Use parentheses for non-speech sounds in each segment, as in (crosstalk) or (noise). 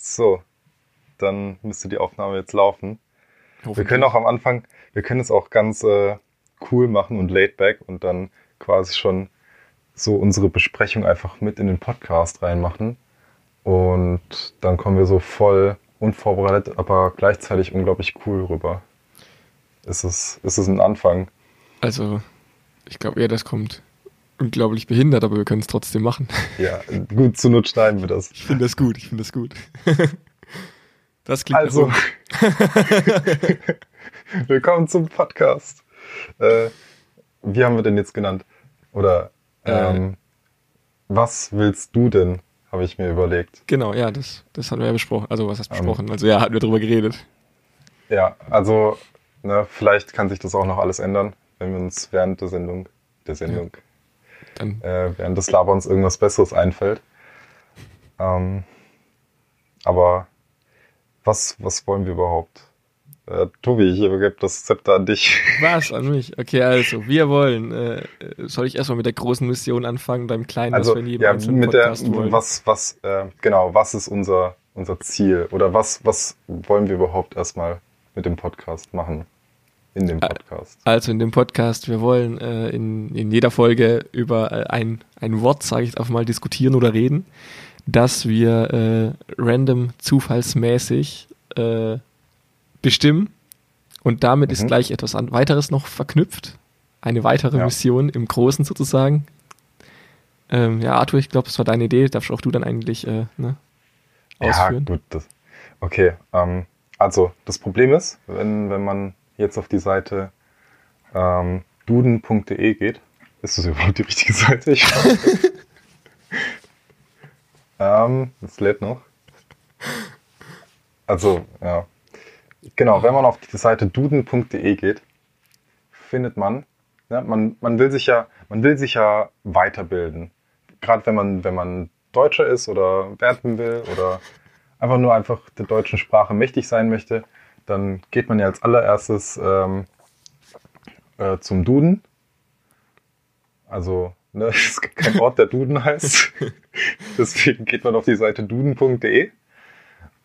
So, dann müsste die Aufnahme jetzt laufen. Wir können auch am Anfang, wir können es auch ganz äh, cool machen und laid back und dann quasi schon so unsere Besprechung einfach mit in den Podcast reinmachen. Und dann kommen wir so voll unvorbereitet, aber gleichzeitig unglaublich cool rüber. Ist es, ist es ein Anfang? Also, ich glaube eher, das kommt unglaublich behindert, aber wir können es trotzdem machen. (laughs) Ja, gut, zu Not schneiden wir das. Ich finde das gut, ich finde das gut. (laughs) Das klingt Also, (laughs) willkommen zum Podcast. Äh, wie haben wir denn jetzt genannt? Oder ähm, äh, was willst du denn, habe ich mir überlegt. Genau, ja, das, das hatten wir ja besprochen. Also was heißt besprochen? Ähm, also ja, hatten wir drüber geredet. Ja, also ne, vielleicht kann sich das auch noch alles ändern, wenn wir uns während der Sendung, der Sendung, ja dann. Äh, während des Laberns irgendwas Besseres einfällt. Ähm, aber was, was wollen wir überhaupt? Äh, Tobi, ich übergebe das Zepter an dich. (laughs) Was? An mich? Okay, also, wir wollen. Äh, soll ich erstmal mit der großen Mission anfangen, beim kleinen, also, was wir in jedem ja, mit Podcast der, wollen? Was, was, äh, genau, was ist unser, unser Ziel? Oder was, was wollen wir überhaupt erstmal mit dem Podcast machen? In dem Podcast? Also in dem Podcast, wir wollen äh, in, in jeder Folge über äh, ein, ein Wort, sage ich einfach mal, diskutieren oder reden, das wir äh, random zufallsmäßig äh, bestimmen. Und damit mhm. ist gleich etwas an, weiteres noch verknüpft. Eine weitere ja. Mission im Großen sozusagen. Ähm, ja, Arthur, ich glaube, das war deine Idee. Darfst auch du dann eigentlich äh, ne, ausführen? Ja, gut. Das, okay. Ähm, also, das Problem ist, wenn, wenn man jetzt auf die Seite ähm, duden.de geht, ist das überhaupt die richtige Seite? Ich (laughs) ähm, das lädt noch. Also, ja. Genau, wenn man auf die Seite duden.de geht, findet man, ja, man, man will sich ja, man will sich ja weiterbilden. Gerade wenn man, wenn man Deutscher ist oder werden will oder einfach nur einfach der deutschen Sprache mächtig sein möchte, dann geht man ja als allererstes ähm, äh, zum Duden. Also, ne, (laughs) es gibt keinen Ort, der Duden heißt. (laughs) Deswegen geht man auf die Seite duden.de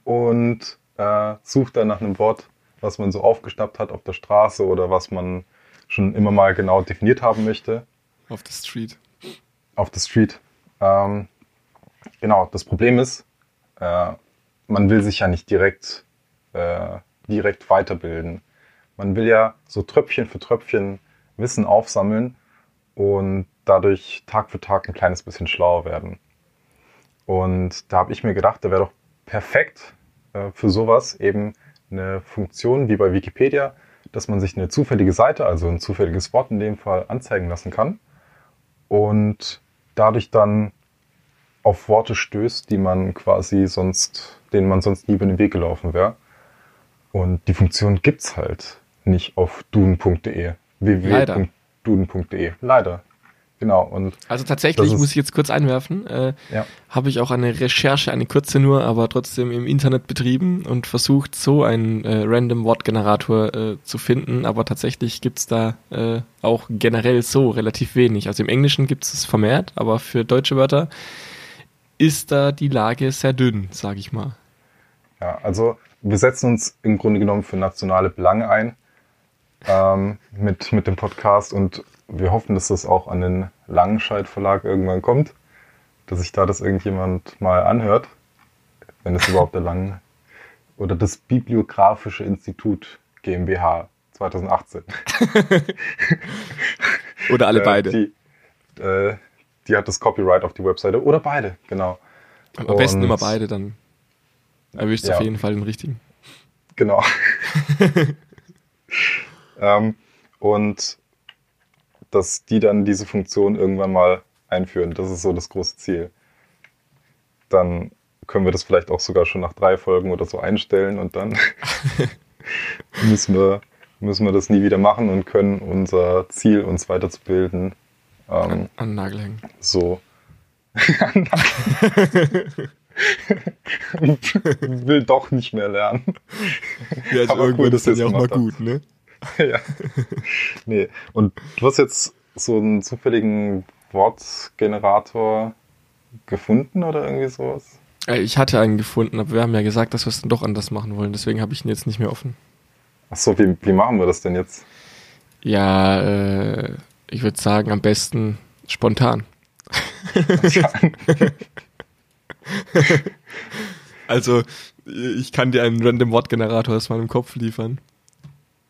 und äh, sucht dann nach einem Wort, was man so aufgeschnappt hat auf der Straße oder was man schon immer mal genau definiert haben möchte. Auf der Street. Auf der Street. Ähm, genau, das Problem ist, äh, man will sich ja nicht direkt äh, direkt weiterbilden. Man will ja so Tröpfchen für Tröpfchen Wissen aufsammeln und dadurch Tag für Tag ein kleines bisschen schlauer werden. Und da habe ich mir gedacht, da wäre doch perfekt äh, für sowas eben eine Funktion wie bei Wikipedia, dass man sich eine zufällige Seite, also ein zufälliges Wort in dem Fall, anzeigen lassen kann und dadurch dann auf Worte stößt, die man quasi sonst, denen man sonst nie über den Weg gelaufen wäre. Und die Funktion gibt's halt nicht auf duden.de. www.duden.de. Leider. Genau. Und also tatsächlich muss ich jetzt kurz einwerfen, äh, ja. habe ich auch eine Recherche, eine kurze nur, aber trotzdem im Internet betrieben und versucht, so einen äh, Random Wortgenerator äh, zu finden. Aber tatsächlich gibt's da äh, auch generell so relativ wenig. Also im Englischen gibt's es vermehrt, aber für deutsche Wörter ist da die Lage sehr dünn, sage ich mal. Ja, also wir setzen uns im Grunde genommen für nationale Belange ein ähm, mit, mit dem Podcast und wir hoffen, dass das auch an den Langenscheid Verlag irgendwann kommt, dass sich da das irgendjemand mal anhört, wenn es überhaupt der Lang oder das Bibliografische Institut GmbH 2018. (laughs) oder alle äh, beide. Die, äh, die hat das Copyright auf die Webseite oder beide, genau. Am und besten immer beide dann. Erwischt ja. auf jeden Fall den richtigen. Genau. (laughs) ähm, und dass die dann diese Funktion irgendwann mal einführen, das ist so das große Ziel. Dann können wir das vielleicht auch sogar schon nach drei Folgen oder so einstellen und dann (laughs) müssen, wir, müssen wir das nie wieder machen und können unser Ziel, uns weiterzubilden, ähm, an, an Nagel hängen. So. (laughs) (laughs) will doch nicht mehr lernen. Ja, also Aber irgendwann cool, ist das ja auch mal gut, ne? (laughs) ja. Nee. Und du hast jetzt so einen zufälligen Wortgenerator gefunden oder irgendwie sowas? Äh, Ich hatte einen gefunden, aber wir haben ja gesagt, dass wir es dann doch anders machen wollen. Deswegen habe ich ihn jetzt nicht mehr offen. Achso, wie, wie machen wir das denn jetzt? Ja, äh, ich würde sagen, am besten spontan. (laughs) (laughs) Also, ich kann dir einen random Wortgenerator aus meinem Kopf liefern.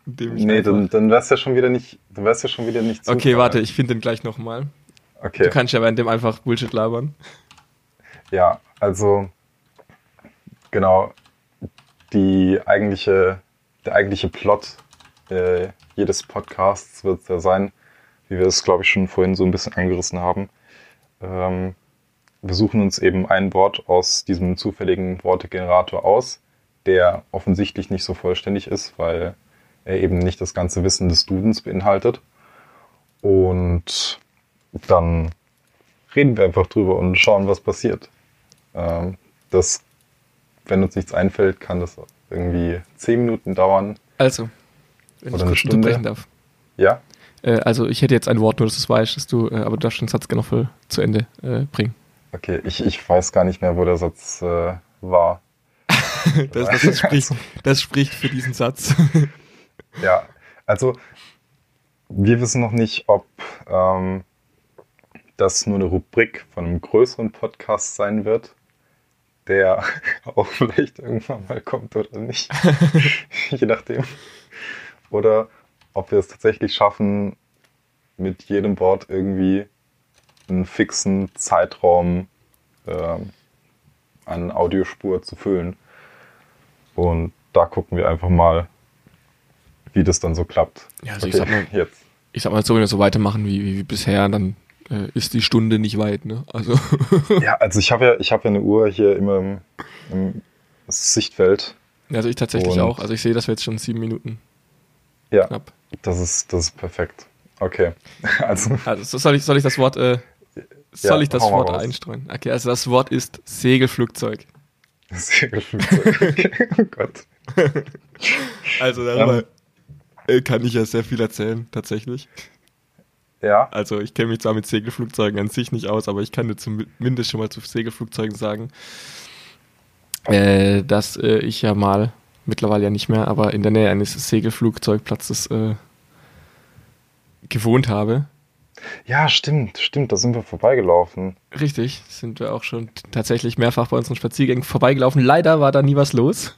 nee, dann, dann wär's ja schon wieder nicht, dann wär's ja schon wieder nicht Okay, warte, ich finde den gleich nochmal. Okay. Du kannst ja während dem einfach Bullshit labern. Ja, also genau, die eigentliche, der eigentliche Plot äh, jedes Podcasts wird ja sein, wie wir es, glaube ich, schon vorhin so ein bisschen angerissen haben. Ähm, wir suchen uns eben ein Wort aus diesem zufälligen Wortegenerator aus, der offensichtlich nicht so vollständig ist, weil er eben nicht das ganze Wissen des Dudens beinhaltet. Und dann reden wir einfach drüber und schauen, was passiert. Ähm, das, wenn uns nichts einfällt, kann das irgendwie zehn Minuten dauern. Also, wenn Oder ich eine kurz Stunde. unterbrechen darf. Ja, Äh, also, ich hätte jetzt ein Wort, nur dass du es weißt, dass du, äh, aber du darfst den Satz gerne voll zu Ende äh, bringen. Okay. Ich, ich weiß gar nicht mehr, wo der Satz äh, war. (laughs) Das, das, spricht, das spricht für diesen Satz. (laughs) Ja, also wir wissen noch nicht, ob ähm, das nur eine Rubrik von einem größeren Podcast sein wird, der (laughs) auch vielleicht irgendwann mal kommt oder nicht, je nachdem. Oder ob wir es tatsächlich schaffen, mit jedem Wort irgendwie einen fixen Zeitraum ähm, an Audiospur zu füllen. Und da gucken wir einfach mal, wie das dann so klappt. Ja, also ich sag mal- jetzt. Ich sag mal so, wenn wir so weitermachen wie, wie bisher, dann äh, ist die Stunde nicht weit, ne? Also, Ja, also ich habe ja, ich habe ja eine Uhr hier immer im, im Sichtfeld. also ich tatsächlich Und- auch. Also ich sehe, dass wir jetzt schon sieben Minuten Ja, knapp. das ist, das ist perfekt. Okay. (laughs) Also, Also so soll ich, soll ich das Wort, äh, soll Ja, ich das Wort raus. einstreuen? Okay, also das Wort ist Segelflugzeug. Segelflugzeug. (laughs) oh Gott. Also darüber äh, kann ich ja sehr viel erzählen, tatsächlich. Ja, Also ich kenne mich zwar mit Segelflugzeugen an sich nicht aus, aber ich kann dir zumindest schon mal zu Segelflugzeugen sagen, äh, dass äh, ich ja mal, mittlerweile ja nicht mehr, aber in der Nähe eines Segelflugzeugplatzes äh, gewohnt habe. Ja, stimmt, stimmt, da sind wir vorbeigelaufen. Richtig, sind wir auch schon tatsächlich mehrfach bei unseren Spaziergängen vorbeigelaufen. Leider war da nie was los.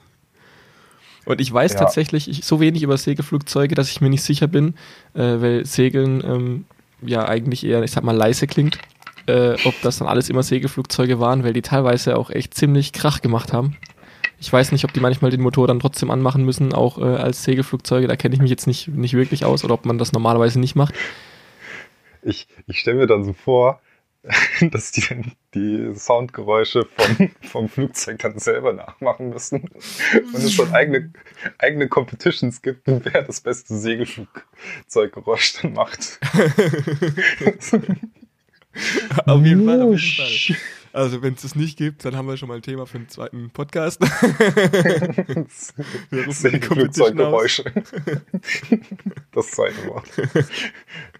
Und ich weiß Ja. tatsächlich ich, so wenig über Segelflugzeuge, dass ich mir nicht sicher bin, äh, weil Segeln ähm, ja eigentlich eher, ich sag mal, leise klingt, äh, ob das dann alles immer Segelflugzeuge waren, weil die teilweise auch echt ziemlich Krach gemacht haben. Ich weiß nicht, ob die manchmal den Motor dann trotzdem anmachen müssen, auch äh, als Segelflugzeuge. Da kenne ich mich jetzt nicht, nicht wirklich aus oder ob man das normalerweise nicht macht. Ich, ich stelle mir dann so vor, (laughs) dass die die Soundgeräusche vom, (laughs) vom Flugzeug dann selber nachmachen müssen und es schon eigene, eigene Competitions gibt, wer das beste Segelflugzeuggeräusch dann macht. (laughs) Auf jeden Fall, auf jeden Fall. Also, wenn es das nicht gibt, dann haben wir schon mal ein Thema für einen zweiten Podcast. (laughs) Wir rufen die. Segelflugzeuggeräusche. Das zweite Wort.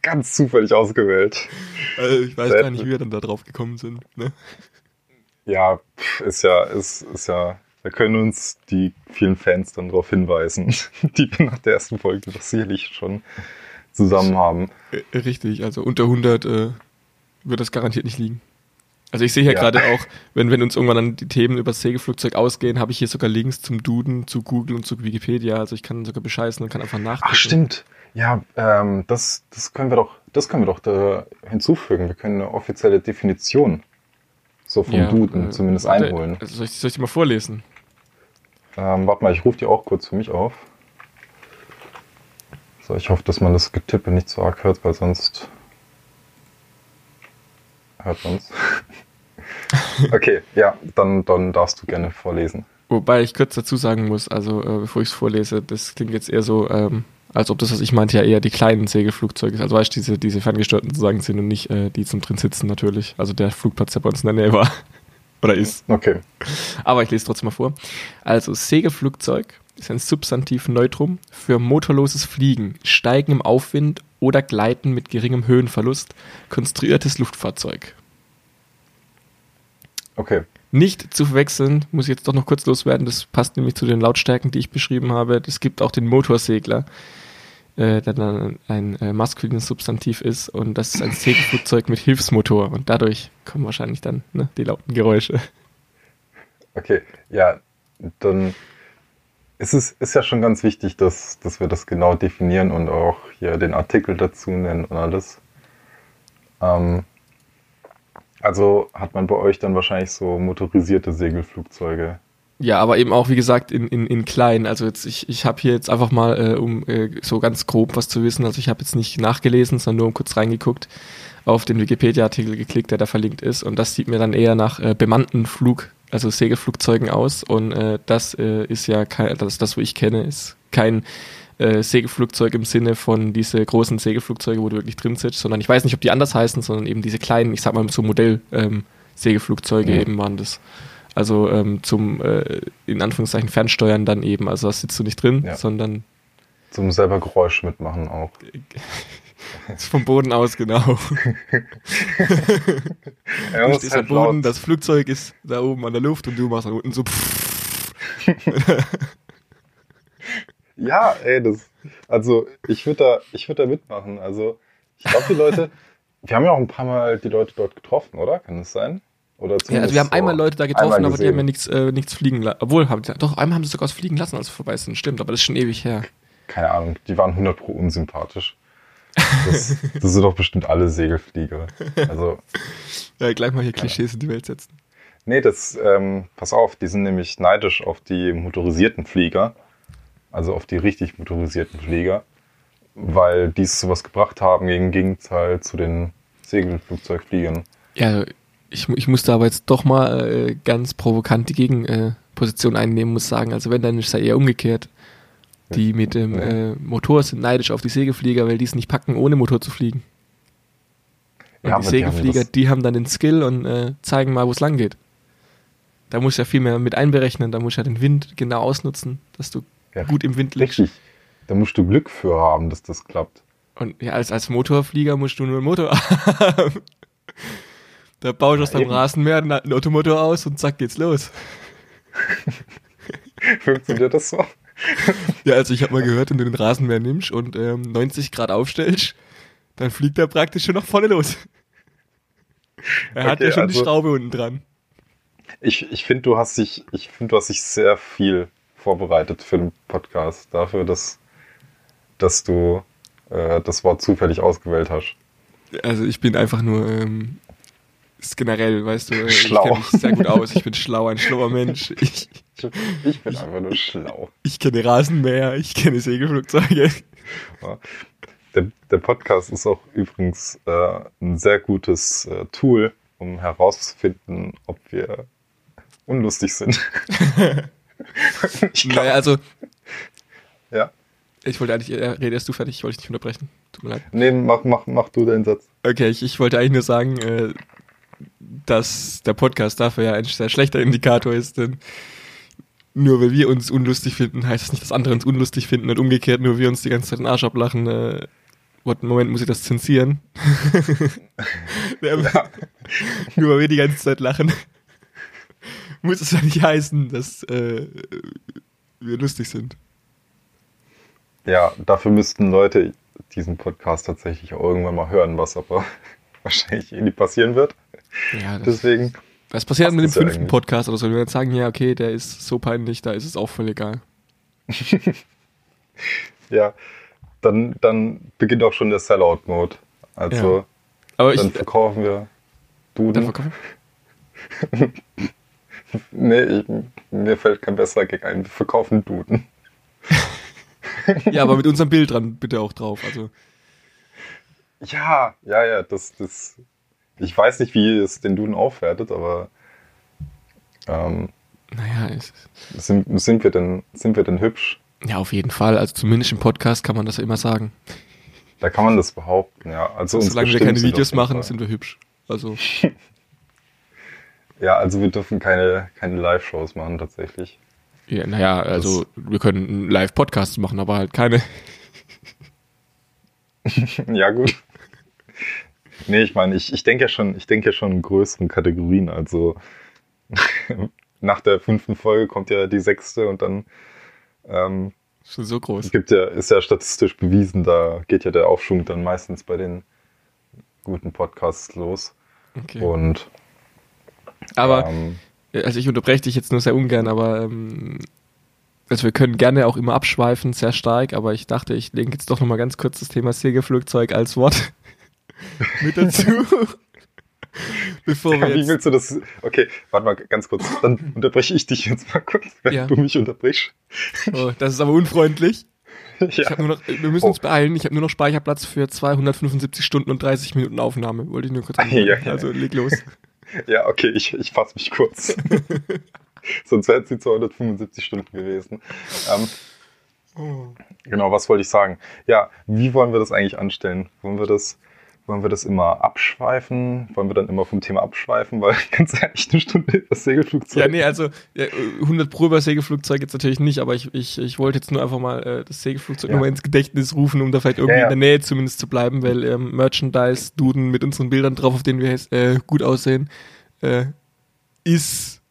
Ganz zufällig ausgewählt. Also, ich weiß Sehr gar nicht, wie wir dann da drauf gekommen sind. Ne? Ja, ist ja, ist, ist ja, da können uns die vielen Fans dann darauf hinweisen, (laughs) die wir nach der ersten Folge doch sicherlich schon zusammen haben. Äh, Richtig, also unter 100 äh, wird das garantiert nicht liegen. Also ich sehe hier Ja. gerade auch, wenn, wenn uns irgendwann dann die Themen über das Segelflugzeug ausgehen, habe ich hier sogar Links zum Duden, zu Google und zu Wikipedia. Also ich kann sogar bescheißen und kann einfach nachgucken. Ach, stimmt. Ja, ähm, das, das können wir doch, das können wir doch da hinzufügen. Wir können eine offizielle Definition so vom Ja, Duden äh, zumindest einholen. Also soll, ich, soll ich die mal vorlesen? Ähm, warte mal, ich rufe die auch kurz für mich auf. So, ich hoffe, dass man das Getippe nicht so arg hört, weil sonst hört man's. Okay, ja, dann, dann darfst du gerne vorlesen. Wobei ich kurz dazu sagen muss, also äh, bevor ich es vorlese, das klingt jetzt eher so, ähm, als ob das, was ich meinte, ja eher die kleinen Segelflugzeuge ist. Also weißt du, diese, diese ferngesteuerten sozusagen sind und nicht äh, die zum drin sitzen natürlich. Also der Flugplatz, der bei uns in der Nähe war. (laughs) Oder ist. Okay. Aber ich lese trotzdem mal vor. Also Segelflugzeug ist ein Substantiv Neutrum für motorloses Fliegen, Steigen im Aufwind oder Gleiten mit geringem Höhenverlust, konstruiertes Luftfahrzeug. Okay. Nicht zu verwechseln, muss ich jetzt doch noch kurz loswerden, das passt nämlich zu den Lautstärken, die ich beschrieben habe. Es gibt auch den Motorsegler, äh, der dann ein äh, maskulines Substantiv ist und das ist ein (laughs) Segelflugzeug mit Hilfsmotor und dadurch kommen wahrscheinlich dann ne, die lauten Geräusche. Okay, ja, dann ist es ist ja schon ganz wichtig, dass, dass wir das genau definieren und auch hier den Artikel dazu nennen und alles. Ähm, also hat man bei euch dann wahrscheinlich so motorisierte Segelflugzeuge. Ja, aber eben auch, wie gesagt, in, in, in klein. Also jetzt, ich, ich habe hier jetzt einfach mal, äh, um äh, so ganz grob was zu wissen, also ich habe jetzt nicht nachgelesen, sondern nur kurz reingeguckt, auf den Wikipedia-Artikel geklickt, der da verlinkt ist. Und das sieht mir dann eher nach äh, bemannten Flug, also Segelflugzeugen aus. Und äh, das äh, ist ja kein, das, das, wo ich kenne, ist kein äh, Segelflugzeug im Sinne von diese großen Segelflugzeuge, wo du wirklich drin sitzt, sondern ich weiß nicht, ob die anders heißen, sondern eben diese kleinen, ich sag mal so Modell ähm, Segelflugzeuge Mhm. eben waren das. Also ähm, zum äh, in Anführungszeichen Fernsteuern dann eben. Also das sitzt du nicht drin, Ja. sondern Zum selber Geräusch mitmachen auch. (laughs) vom Boden aus genau. (laughs) Ja, Du stehst halt am Boden, laut- das Flugzeug ist da oben an der Luft und du machst dann unten so. (laughs) Ja, ey, das. Also ich würde da, ich würde da mitmachen. Also ich glaube, die Leute. wir haben ja auch ein paar Mal die Leute dort getroffen, oder? Kann das sein? Oder Ja, also wir haben einmal Leute da getroffen, aber die haben ja nichts, äh, nichts fliegen lassen. Obwohl, haben, doch, einmal haben sie sogar was fliegen lassen, als wir vorbei sind. Stimmt, aber das ist schon ewig her. Keine Ahnung, die waren 100 pro unsympathisch. Das, das sind doch bestimmt alle Segelflieger. Also, (laughs) Ja, gleich mal hier Klischees in die Welt setzen. nee, das, ähm, pass auf, die sind nämlich neidisch auf die motorisierten Flieger. Also auf die richtig motorisierten Flieger. Weil die es sowas gebracht haben gegen Gegenteil zu den Segelflugzeugfliegern. Ja, ich, ich musste aber jetzt doch mal äh, ganz provokant die Gegenposition äh, einnehmen, muss sagen. Also wenn, dann ist es ja eher umgekehrt. Die mit dem Ja. äh, Motor sind neidisch auf die Segelflieger, weil die es nicht packen, ohne Motor zu fliegen. Und Ja, die aber die haben Segelflieger, die haben dann den Skill und äh, zeigen mal, wo es lang geht. Da musst du ja viel mehr mit einberechnen, da musst du ja den Wind genau ausnutzen, dass du Ja, gut im Wind liegst. Richtig. Da musst du Glück für haben, dass das klappt. Und ja, als, als Motorflieger musst du nur einen Motor (laughs) haben. Da baust du aus deinem eben. Rasenmäher einen alten Ottomotor aus und zack geht's los. (laughs) Funktioniert das so? Ja, also ich habe mal gehört, wenn du den Rasenmäher nimmst und ähm, 90 Grad aufstellst, dann fliegt er praktisch schon nach vorne los. Er hat Okay, ja schon die also- Schraube unten dran. Ich, ich finde, du hast dich, ich finde, du hast dich sehr viel vorbereitet für den Podcast. Dafür, dass, dass du äh, das Wort zufällig ausgewählt hast. Also ich bin einfach nur ähm, generell, weißt du, äh, Schlau. ich kenne mich sehr gut aus. Ich bin (laughs) schlau, ein schlauer Mensch. Ich, Ich bin einfach nur schlau. ich kenne Rasenmäher, ich kenne Segelflugzeuge. Der, der Podcast ist auch übrigens äh, ein sehr gutes äh, Tool, um herauszufinden, ob wir unlustig sind. (laughs) Naja, also ja. ich wollte eigentlich, äh, rede erst du fertig, ich wollte dich nicht unterbrechen. Tut mir leid. Nee, mach, mach, mach du deinen Satz. Okay, ich, ich wollte eigentlich nur sagen, äh, dass der Podcast dafür ja ein sehr schlechter Indikator ist, denn nur weil wir uns unlustig finden, heißt das nicht, dass andere uns unlustig finden und umgekehrt, nur wir uns die ganze Zeit den Arsch ablachen. Äh, warte, Moment, muss ich das zensieren? (laughs) (laughs) ja. Nur weil wir die ganze Zeit lachen, muss es ja nicht heißen, dass äh, wir lustig sind. Ja, dafür müssten Leute diesen Podcast tatsächlich auch irgendwann mal hören, was aber (laughs) wahrscheinlich eh nie passieren wird. Ja, das, Deswegen, was passiert mit dem ja fünften eigentlich. Podcast oder so? Wenn wir jetzt sagen, ja, okay, der ist so peinlich, da ist es auch voll egal. (laughs) ja, dann, dann beginnt auch schon der Sellout-Mode. Also, Aber ich, dann verkaufen wir Duden. dann verkaufen. (laughs) nee, ich, mir fällt kein besserer Gag ein. Wir verkaufen Duden. (laughs) Ja, aber mit unserem Bild dran bitte auch drauf. Also, Ja, ja, ja, das, das. Ich weiß nicht, wie es den Duden aufwertet, aber ähm, naja, es, sind, sind, wir denn, sind wir denn hübsch? ja, auf jeden Fall. Also zumindest im Podcast kann man das ja immer sagen. Da kann man das behaupten, ja. Also unsere Solange wir keine Videos machen, sind wir hübsch. Also, (laughs) Ja, also wir dürfen keine, keine Live-Shows machen tatsächlich. ja, naja, also wir können Live-Podcasts machen, aber halt keine. (laughs) ja, gut. Nee, ich meine, ich, ich denke ja schon, ich denke ja schon in größeren Kategorien. Also (laughs) nach der fünften Folge kommt ja die sechste und dann ähm, Schon so groß. gibt ja, ist ja statistisch bewiesen, da geht ja der Aufschwung dann meistens bei den guten Podcasts los. Okay. Und Aber, ähm, also ich unterbreche dich jetzt nur sehr ungern, aber ähm, also wir können gerne auch immer abschweifen, sehr stark, aber ich dachte, ich lege jetzt doch nochmal ganz kurz das Thema Segelflugzeug als Wort (laughs) mit dazu. (laughs) Bevor wir wie jetzt, willst du das? Okay, warte mal ganz kurz. Dann unterbreche ich dich jetzt mal kurz, wenn Ja. du mich unterbrichst. oh, das ist aber unfreundlich. (laughs) Ich Ja. noch, wir müssen Oh. uns beeilen. Ich habe nur noch Speicherplatz für 275 Stunden und 30 Minuten Aufnahme. Wollte ich nur kurz. Ja, ja. Also leg los. (laughs) Ja, okay, ich, ich fasse mich kurz. (laughs) Sonst wären es die 275 Stunden gewesen. Ähm, genau, was wollte ich sagen? Ja, wie wollen wir das eigentlich anstellen? Wollen wir das, wollen wir das immer abschweifen? Wollen wir dann immer vom Thema abschweifen? Weil (laughs) ganz ehrlich, eine Stunde das Segelflugzeug. Ja, nee, also ja, 100 Pro über Segelflugzeug jetzt natürlich nicht, aber ich, ich, ich wollte jetzt nur einfach mal äh, das Segelflugzeug Ja. nochmal ins Gedächtnis rufen, um da vielleicht irgendwie Ja, ja. in der Nähe zumindest zu bleiben, weil ähm, Merchandise-Duden mit unseren Bildern drauf, auf denen wir äh, gut aussehen, äh, ist,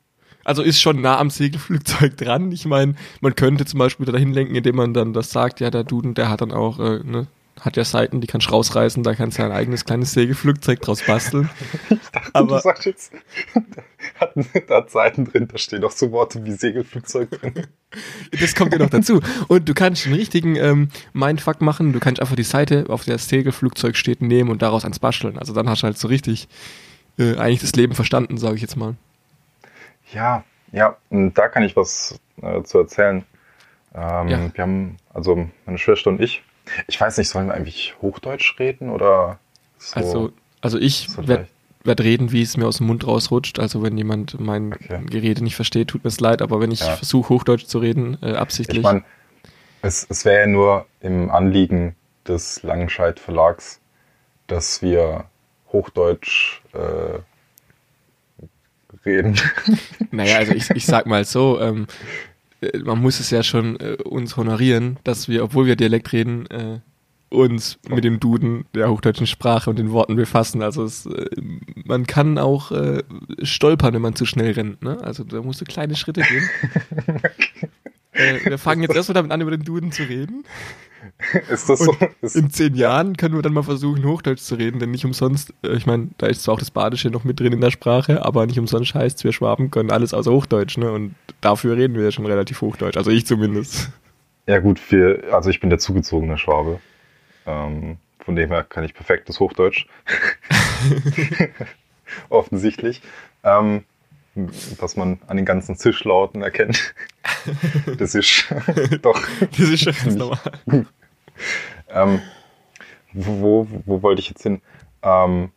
also ist schon nah am Segelflugzeug (laughs) dran. Ich meine, man könnte zum Beispiel dahin lenken, indem man dann das sagt, ja, der Duden, der hat dann auch, äh, ne, hat ja Seiten, die kannst du rausreißen, da kannst du ein eigenes kleines Segelflugzeug draus basteln. (laughs) Aber aber- du sagst jetzt, (laughs) da hat, hat Seiten drin, da stehen auch so Worte wie Segelflugzeug drin. (laughs) Das kommt ja noch dazu. Und du kannst einen richtigen ähm, Mindfuck machen. Du kannst einfach die Seite, auf der das Segelflugzeug steht, nehmen und daraus eins basteln. Also dann hast du halt so richtig äh, eigentlich das Leben verstanden, sage ich jetzt mal. Ja, ja, und da kann ich was äh, zu erzählen. Ähm, Ja. Wir haben, also meine Schwester und ich, ich weiß nicht, sollen wir eigentlich Hochdeutsch reden oder so? Also, also ich so werde werd reden, wie es mir aus dem Mund rausrutscht. Also wenn jemand mein Okay. Gerede nicht versteht, tut mir es leid. Aber wenn ich Ja. versuche, Hochdeutsch zu reden, äh, absichtlich. ich meine, es, es wäre ja nur im Anliegen des Langenscheidt Verlags, dass wir Hochdeutsch äh, reden. (laughs) Naja, also ich, ich sag mal so, ähm, äh, man muss es ja schon äh, uns honorieren, dass wir, obwohl wir Dialekt reden, äh, uns mit dem Duden der hochdeutschen Sprache und den Worten befassen. Also es, äh, man kann auch äh, stolpern, wenn man zu schnell rennt. Ne? Also da musst du kleine Schritte gehen. (laughs) äh, wir fangen jetzt erstmal damit an, über den Duden zu reden. (laughs) Ist das so? Ist, In zehn Jahren können wir dann mal versuchen, Hochdeutsch zu reden, denn nicht umsonst, äh, ich meine, da ist zwar auch das Badische noch mit drin in der Sprache, aber nicht umsonst heißt wir Schwaben können alles außer Hochdeutsch, ne? Und dafür reden wir ja schon relativ Hochdeutsch, also ich zumindest. ja gut, wir, also ich bin der zugezogene Schwabe. Ähm, von dem her kann ich perfektes Hochdeutsch. (laughs) Offensichtlich. Ähm, was man an den ganzen Zischlauten erkennt. (laughs) Das ist doch. Das ist schon ganz normal. Ähm, wo, wo, wo wollte ich jetzt hin? Ähm,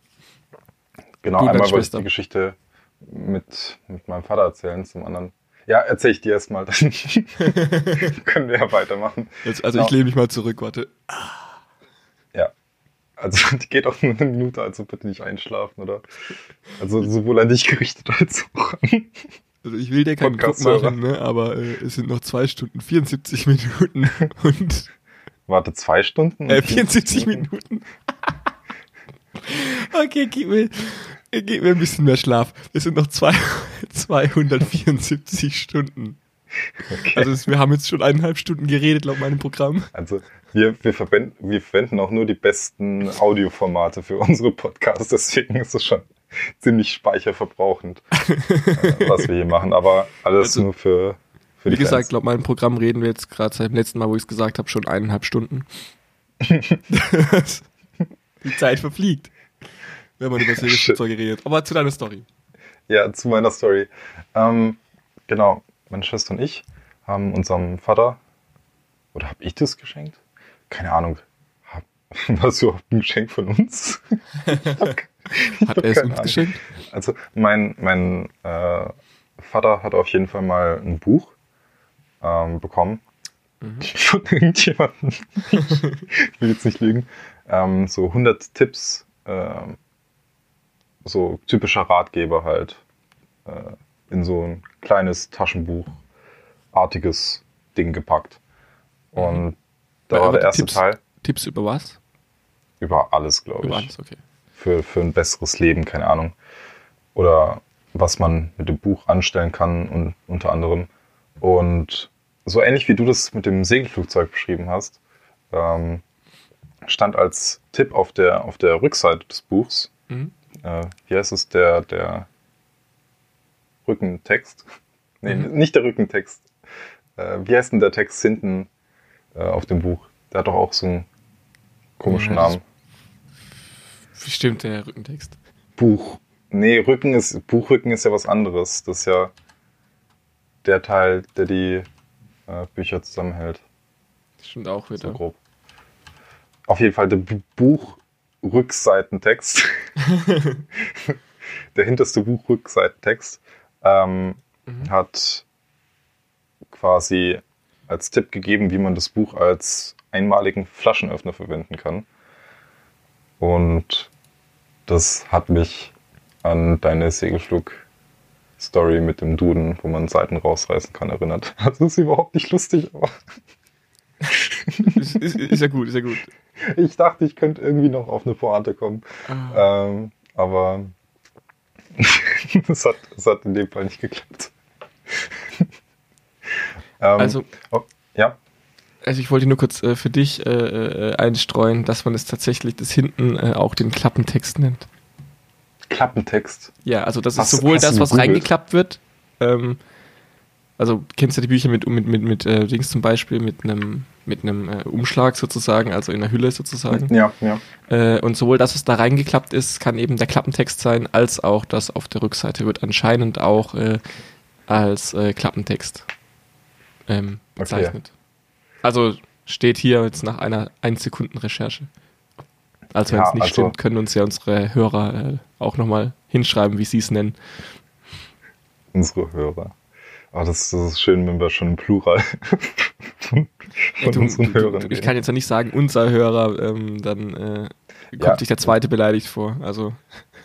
genau, deine einmal wollte ich die Geschichte mit, mit meinem Vater erzählen, zum anderen. Ja, erzähle ich dir erstmal, dann (laughs) können wir ja weitermachen. Jetzt, also Ja. ich lehne mich mal zurück, warte. Ja. Also (laughs) die geht auch nur eine Minute, also bitte nicht einschlafen, oder? Also sowohl an dich gerichtet als auch an. Also ich will dir keinen Druck Podcast-Hörer. machen, ne? aber äh, es sind noch zwei Stunden 74 Minuten und Warte, zwei Stunden? äh, 74 Minuten. (laughs) okay, gib mir, gib mir ein bisschen mehr Schlaf. Es sind noch zwei, (laughs) 274 Stunden. Okay. Also es, wir haben jetzt schon eineinhalb Stunden geredet laut meinem Programm. Also wir, wir, verwenden, wir verwenden auch nur die besten Audioformate für unsere Podcasts, deswegen ist es schon ziemlich speicherverbrauchend, (laughs) äh, was wir hier machen. Aber alles Also, nur für Wie gesagt, Fans. laut meinem Programm reden wir jetzt gerade seit dem letzten Mal, wo ich es gesagt habe, schon eineinhalb Stunden. (laughs) Die Zeit verfliegt, wenn man über Segelflugzeuge (laughs) redet. Aber zu deiner Story. Ja, zu meiner Story. Ähm, genau, meine Schwester und ich haben unserem Vater, oder habe ich das geschenkt? Keine Ahnung. Hab, (laughs) war es überhaupt ein Geschenk von uns? Hat er es uns Ahnung. geschenkt? Also mein, mein äh, Vater hat auf jeden Fall mal ein Buch ähm, bekommen Mhm. von (laughs) irgendjemandem. ich will jetzt nicht lügen. Ähm, so 100 Tipps, ähm, so typischer Ratgeber halt, äh, in so ein kleines Taschenbuch-artiges Ding gepackt. Und da Aber war der erste Tipps- Teil Tipps über was? über alles, glaube Über ich alles, okay. für, für ein besseres Leben, keine Ahnung. Oder was man mit dem Buch anstellen kann und unter anderem. Und so ähnlich wie du das mit dem Segelflugzeug beschrieben hast, ähm, stand als Tipp auf der, auf der Rückseite des Buchs, Mhm. äh, wie heißt es, der, der Rückentext? (laughs) Nee, Mhm. nicht der Rückentext. Äh, wie heißt denn der Text hinten äh, auf dem Buch? Der hat doch auch so einen komischen Ja, Namen. Wie stimmt der Rückentext? Buch. Nee, Rücken ist, Buchrücken ist ja was anderes. Das ist ja der Teil, der die äh, Bücher zusammenhält. Das stimmt auch So wieder. grob. Auf jeden Fall der Bu- Buchrückseitentext. (laughs) der hinterste Buchrückseitentext ähm, Mhm. hat quasi als Tipp gegeben, wie man das Buch als einmaligen Flaschenöffner verwenden kann. Und das hat mich an deine Segelflug-Story mit dem Duden, wo man Seiten rausreißen kann, erinnert. (laughs) Das ist überhaupt nicht lustig, aber ist, ist, ist ja gut, ist ja gut. ich dachte, ich könnte irgendwie noch auf eine Pointe kommen. Ah. Ähm, aber (laughs) es hat, hat in dem Fall nicht geklappt. (laughs) ähm, Also, oh, ja, also ich wollte nur kurz äh, für dich äh, äh, einstreuen, dass man es tatsächlich das hinten äh, auch den Klappentext nennt. Klappentext. Ja, also das Hast- ist sowohl das, was reingeklappt wird. Ähm, also kennst du die Bücher mit mit mit mit äh, Dings zum Beispiel mit einem mit einem äh, Umschlag sozusagen, also in der Hülle sozusagen. Ja, ja. Äh, und sowohl das, was da reingeklappt ist, kann eben der Klappentext sein, als auch das auf der Rückseite wird anscheinend auch äh, als äh, Klappentext ähm, bezeichnet. Also steht hier jetzt nach einer 1 Sekunden Recherche. Also wenn Ja, es nicht also- stimmt, können uns ja unsere Hörer äh, auch nochmal hinschreiben, wie sie es nennen. Unsere Hörer. Aber das, das ist schön, wenn wir schon im Plural von, Ja, von du, unseren du, Hörern du, ich kann jetzt ja nicht sagen, unser Hörer, ähm, dann äh, kommt Ja. sich der zweite beleidigt vor. Also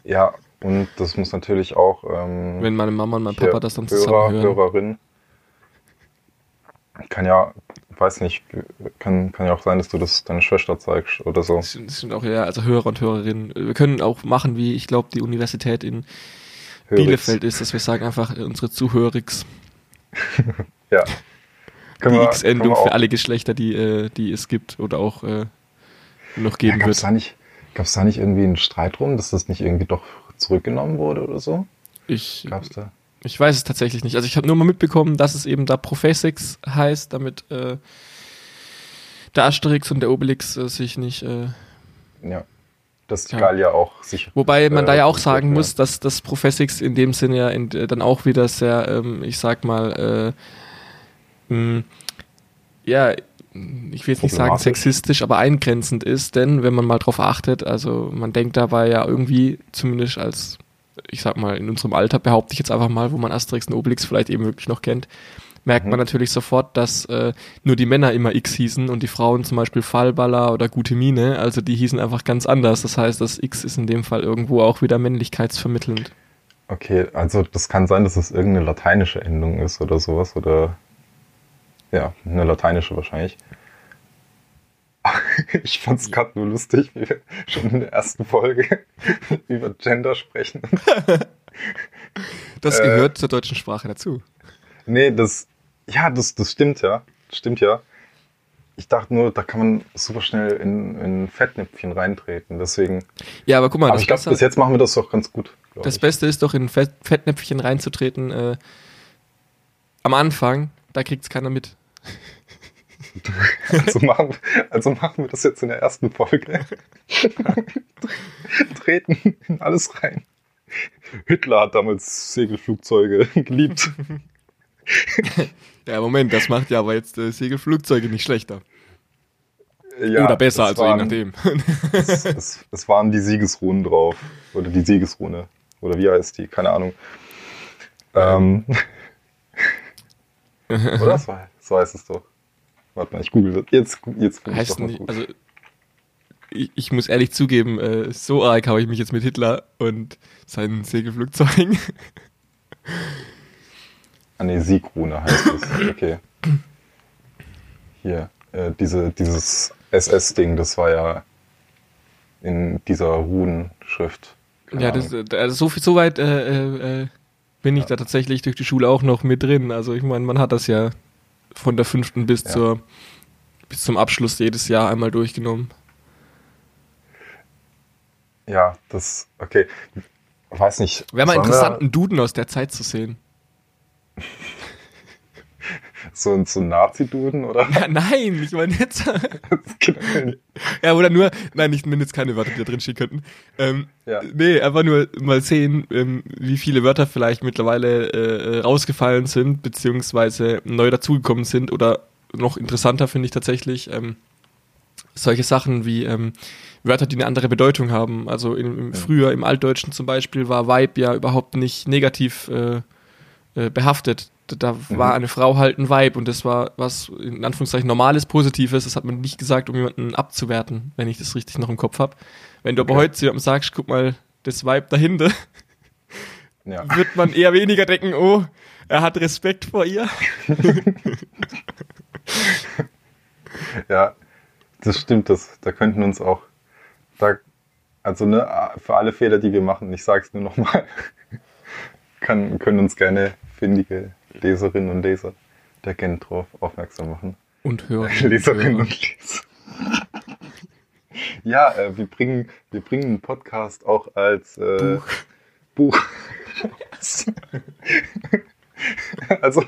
Ja, und das muss natürlich auch ähm, wenn meine Mama und mein Papa das dann Hörer, zusammen hören. Hörerin. Kann ja, weiß nicht, kann, kann ja auch sein, dass du das deiner Schwester zeigst oder so. Das sind, auch ja, also Hörer und Hörerinnen. Wir können auch machen, wie ich glaube, die Universität in Hörix. Bielefeld ist, dass wir sagen einfach äh, unsere Zuhörix, (laughs) Ja. die Können wir- X-Endung für alle Geschlechter, die, äh, die es gibt oder auch äh, noch Ja, geben gab es wird. da, nicht- gab's da nicht irgendwie einen Streit drum, dass das nicht irgendwie doch zurückgenommen wurde oder so? Ich, Gab's da? Ich weiß es tatsächlich nicht. Also ich habe nur mal mitbekommen, dass es eben da Professix heißt, damit äh, der Asterix und der Obelix äh, sich nicht äh, Ja. Dass die Ja. Gallier auch sich. Wobei man Äh, da ja auch das sagen ja. muss, dass das Professix in dem Sinne ja in, äh, dann auch wieder sehr, ähm, ich sag mal, äh, mh, ja, ich will jetzt nicht sagen sexistisch, aber eingrenzend ist, denn wenn man mal drauf achtet, also man denkt dabei ja irgendwie, zumindest als, ich sag mal, in unserem Alter behaupte ich jetzt einfach mal, wo man Asterix und Obelix vielleicht eben wirklich noch kennt, merkt Mhm. man natürlich sofort, dass äh, nur die Männer immer X hießen und die Frauen zum Beispiel Fallballer oder gute Mine, also die hießen einfach ganz anders. Das heißt, das X ist in dem Fall irgendwo auch wieder männlichkeitsvermittelnd. Okay, also das kann sein, dass es irgendeine lateinische Endung ist oder sowas. Oder ja, eine lateinische wahrscheinlich. (laughs) Ich fand es gerade nur lustig, wie wir schon in der ersten Folge (laughs) über Gender sprechen. Das Äh. gehört zur deutschen Sprache dazu. Nee, das, ja, das, das stimmt ja. Stimmt ja. Ich dachte nur, da kann man super schnell in, in Fettnäpfchen reintreten. Deswegen. Ja, aber guck mal, Aber ich glaube, bis jetzt machen wir das doch ganz gut. das ich. Beste ist doch in Fett, Fettnäpfchen reinzutreten. Äh, am Anfang, da kriegt's keiner mit. (laughs) Also machen, also machen wir das jetzt in der ersten Folge. (laughs) Treten in alles rein. Hitler hat damals Segelflugzeuge (laughs) geliebt. Ja, Moment, das macht ja aber jetzt äh, Segelflugzeuge nicht schlechter. Ja, Oder besser, es also je waren, nachdem. Es, es, es waren die Siegesrunen drauf. Oder die Siegesrune. Oder wie heißt die? Keine Ahnung. Ähm. Oder? So, so heißt es doch. Warte mal, ich google das. Jetzt, jetzt google ich heißt mal nicht, also ich, ich muss ehrlich zugeben, äh, so arg habe ich mich jetzt mit Hitler und seinen Segelflugzeugen. (laughs) Ah ne, Siegrune heißt es. Okay. Hier, äh, diese, dieses SS-Ding, das war ja in dieser Runenschrift. Keine ja, das, äh, also so, so weit äh, äh, äh, bin ich da tatsächlich durch die Schule auch noch mit drin. Also ich meine, man hat das ja von der fünften bis Ja. zur bis zum Abschluss jedes Jahr einmal durchgenommen. Ja, das, okay. Weiß nicht. Wäre mal interessant, einen Duden aus der Zeit zu sehen. (laughs) So, so ein Nazi-Duden oder? (laughs) Ja, nein, ich meine jetzt. (laughs) Ja, oder nur, nein, ich nenne jetzt keine Wörter, die da drin stehen könnten. Ähm, ja. Nee, einfach nur mal sehen, ähm, wie viele Wörter vielleicht mittlerweile äh, rausgefallen sind, beziehungsweise neu dazugekommen sind oder noch interessanter finde ich tatsächlich ähm, solche Sachen wie ähm, Wörter, die eine andere Bedeutung haben. Also im, im, Ja. früher im Altdeutschen zum Beispiel war Vibe ja überhaupt nicht negativ äh, äh, behaftet. Da- Mhm. war eine Frau halt ein Vibe und das war was in Anführungszeichen normales, positives. Das hat man nicht gesagt, um jemanden abzuwerten, wenn ich das richtig noch im Kopf habe. Wenn du aber Okay. heute zu jemandem sagst, guck mal, das Vibe dahinter, (laughs) ja. wird man eher weniger denken, oh, er hat Respekt vor ihr. (laughs) Ja, das stimmt, das, da könnten uns auch, da, also ne, für alle Fehler, die wir machen, ich sage es nur nochmal, (laughs) können uns gerne findige Leserinnen und Leser der Gent drauf aufmerksam machen. Und hören. (laughs) Leserinnen und Leser. ja, äh, wir, bringen, wir bringen einen Podcast auch als äh, Buch. Buch. (laughs) (laughs) also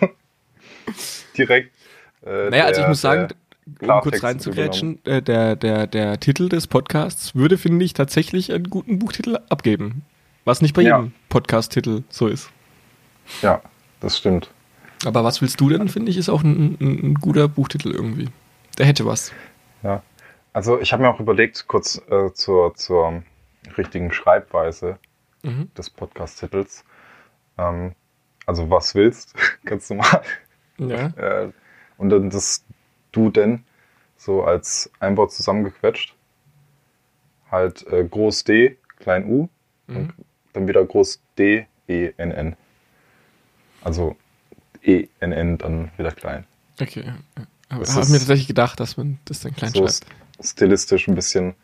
direkt. Äh, Naja, also ich der- muss sagen, der- um kurz reinzugrätschen, äh, der, der, der Titel des Podcasts würde, finde ich, tatsächlich einen guten Buchtitel abgeben. Was nicht bei Ja. jedem Podcast-Titel so ist. Ja, das stimmt. Aber was willst du denn, finde ich, ist auch ein, ein, ein guter Buchtitel irgendwie. Der hätte was. Ja. Also ich habe mir auch überlegt, kurz äh, zur, zur richtigen Schreibweise Mhm. des Podcast-Titels. Ähm, also was willst, (laughs) ganz normal. Ja. (laughs) Äh, und dann das Du denn so als ein Wort zusammengequetscht. Halt äh, Groß D, Klein U Mhm. und dann wieder Groß D, E, N, N. Also E, N, N, dann wieder klein. Okay. Aber ich habe mir tatsächlich gedacht, dass man das dann klein so schreibt. st- stilistisch ein bisschen,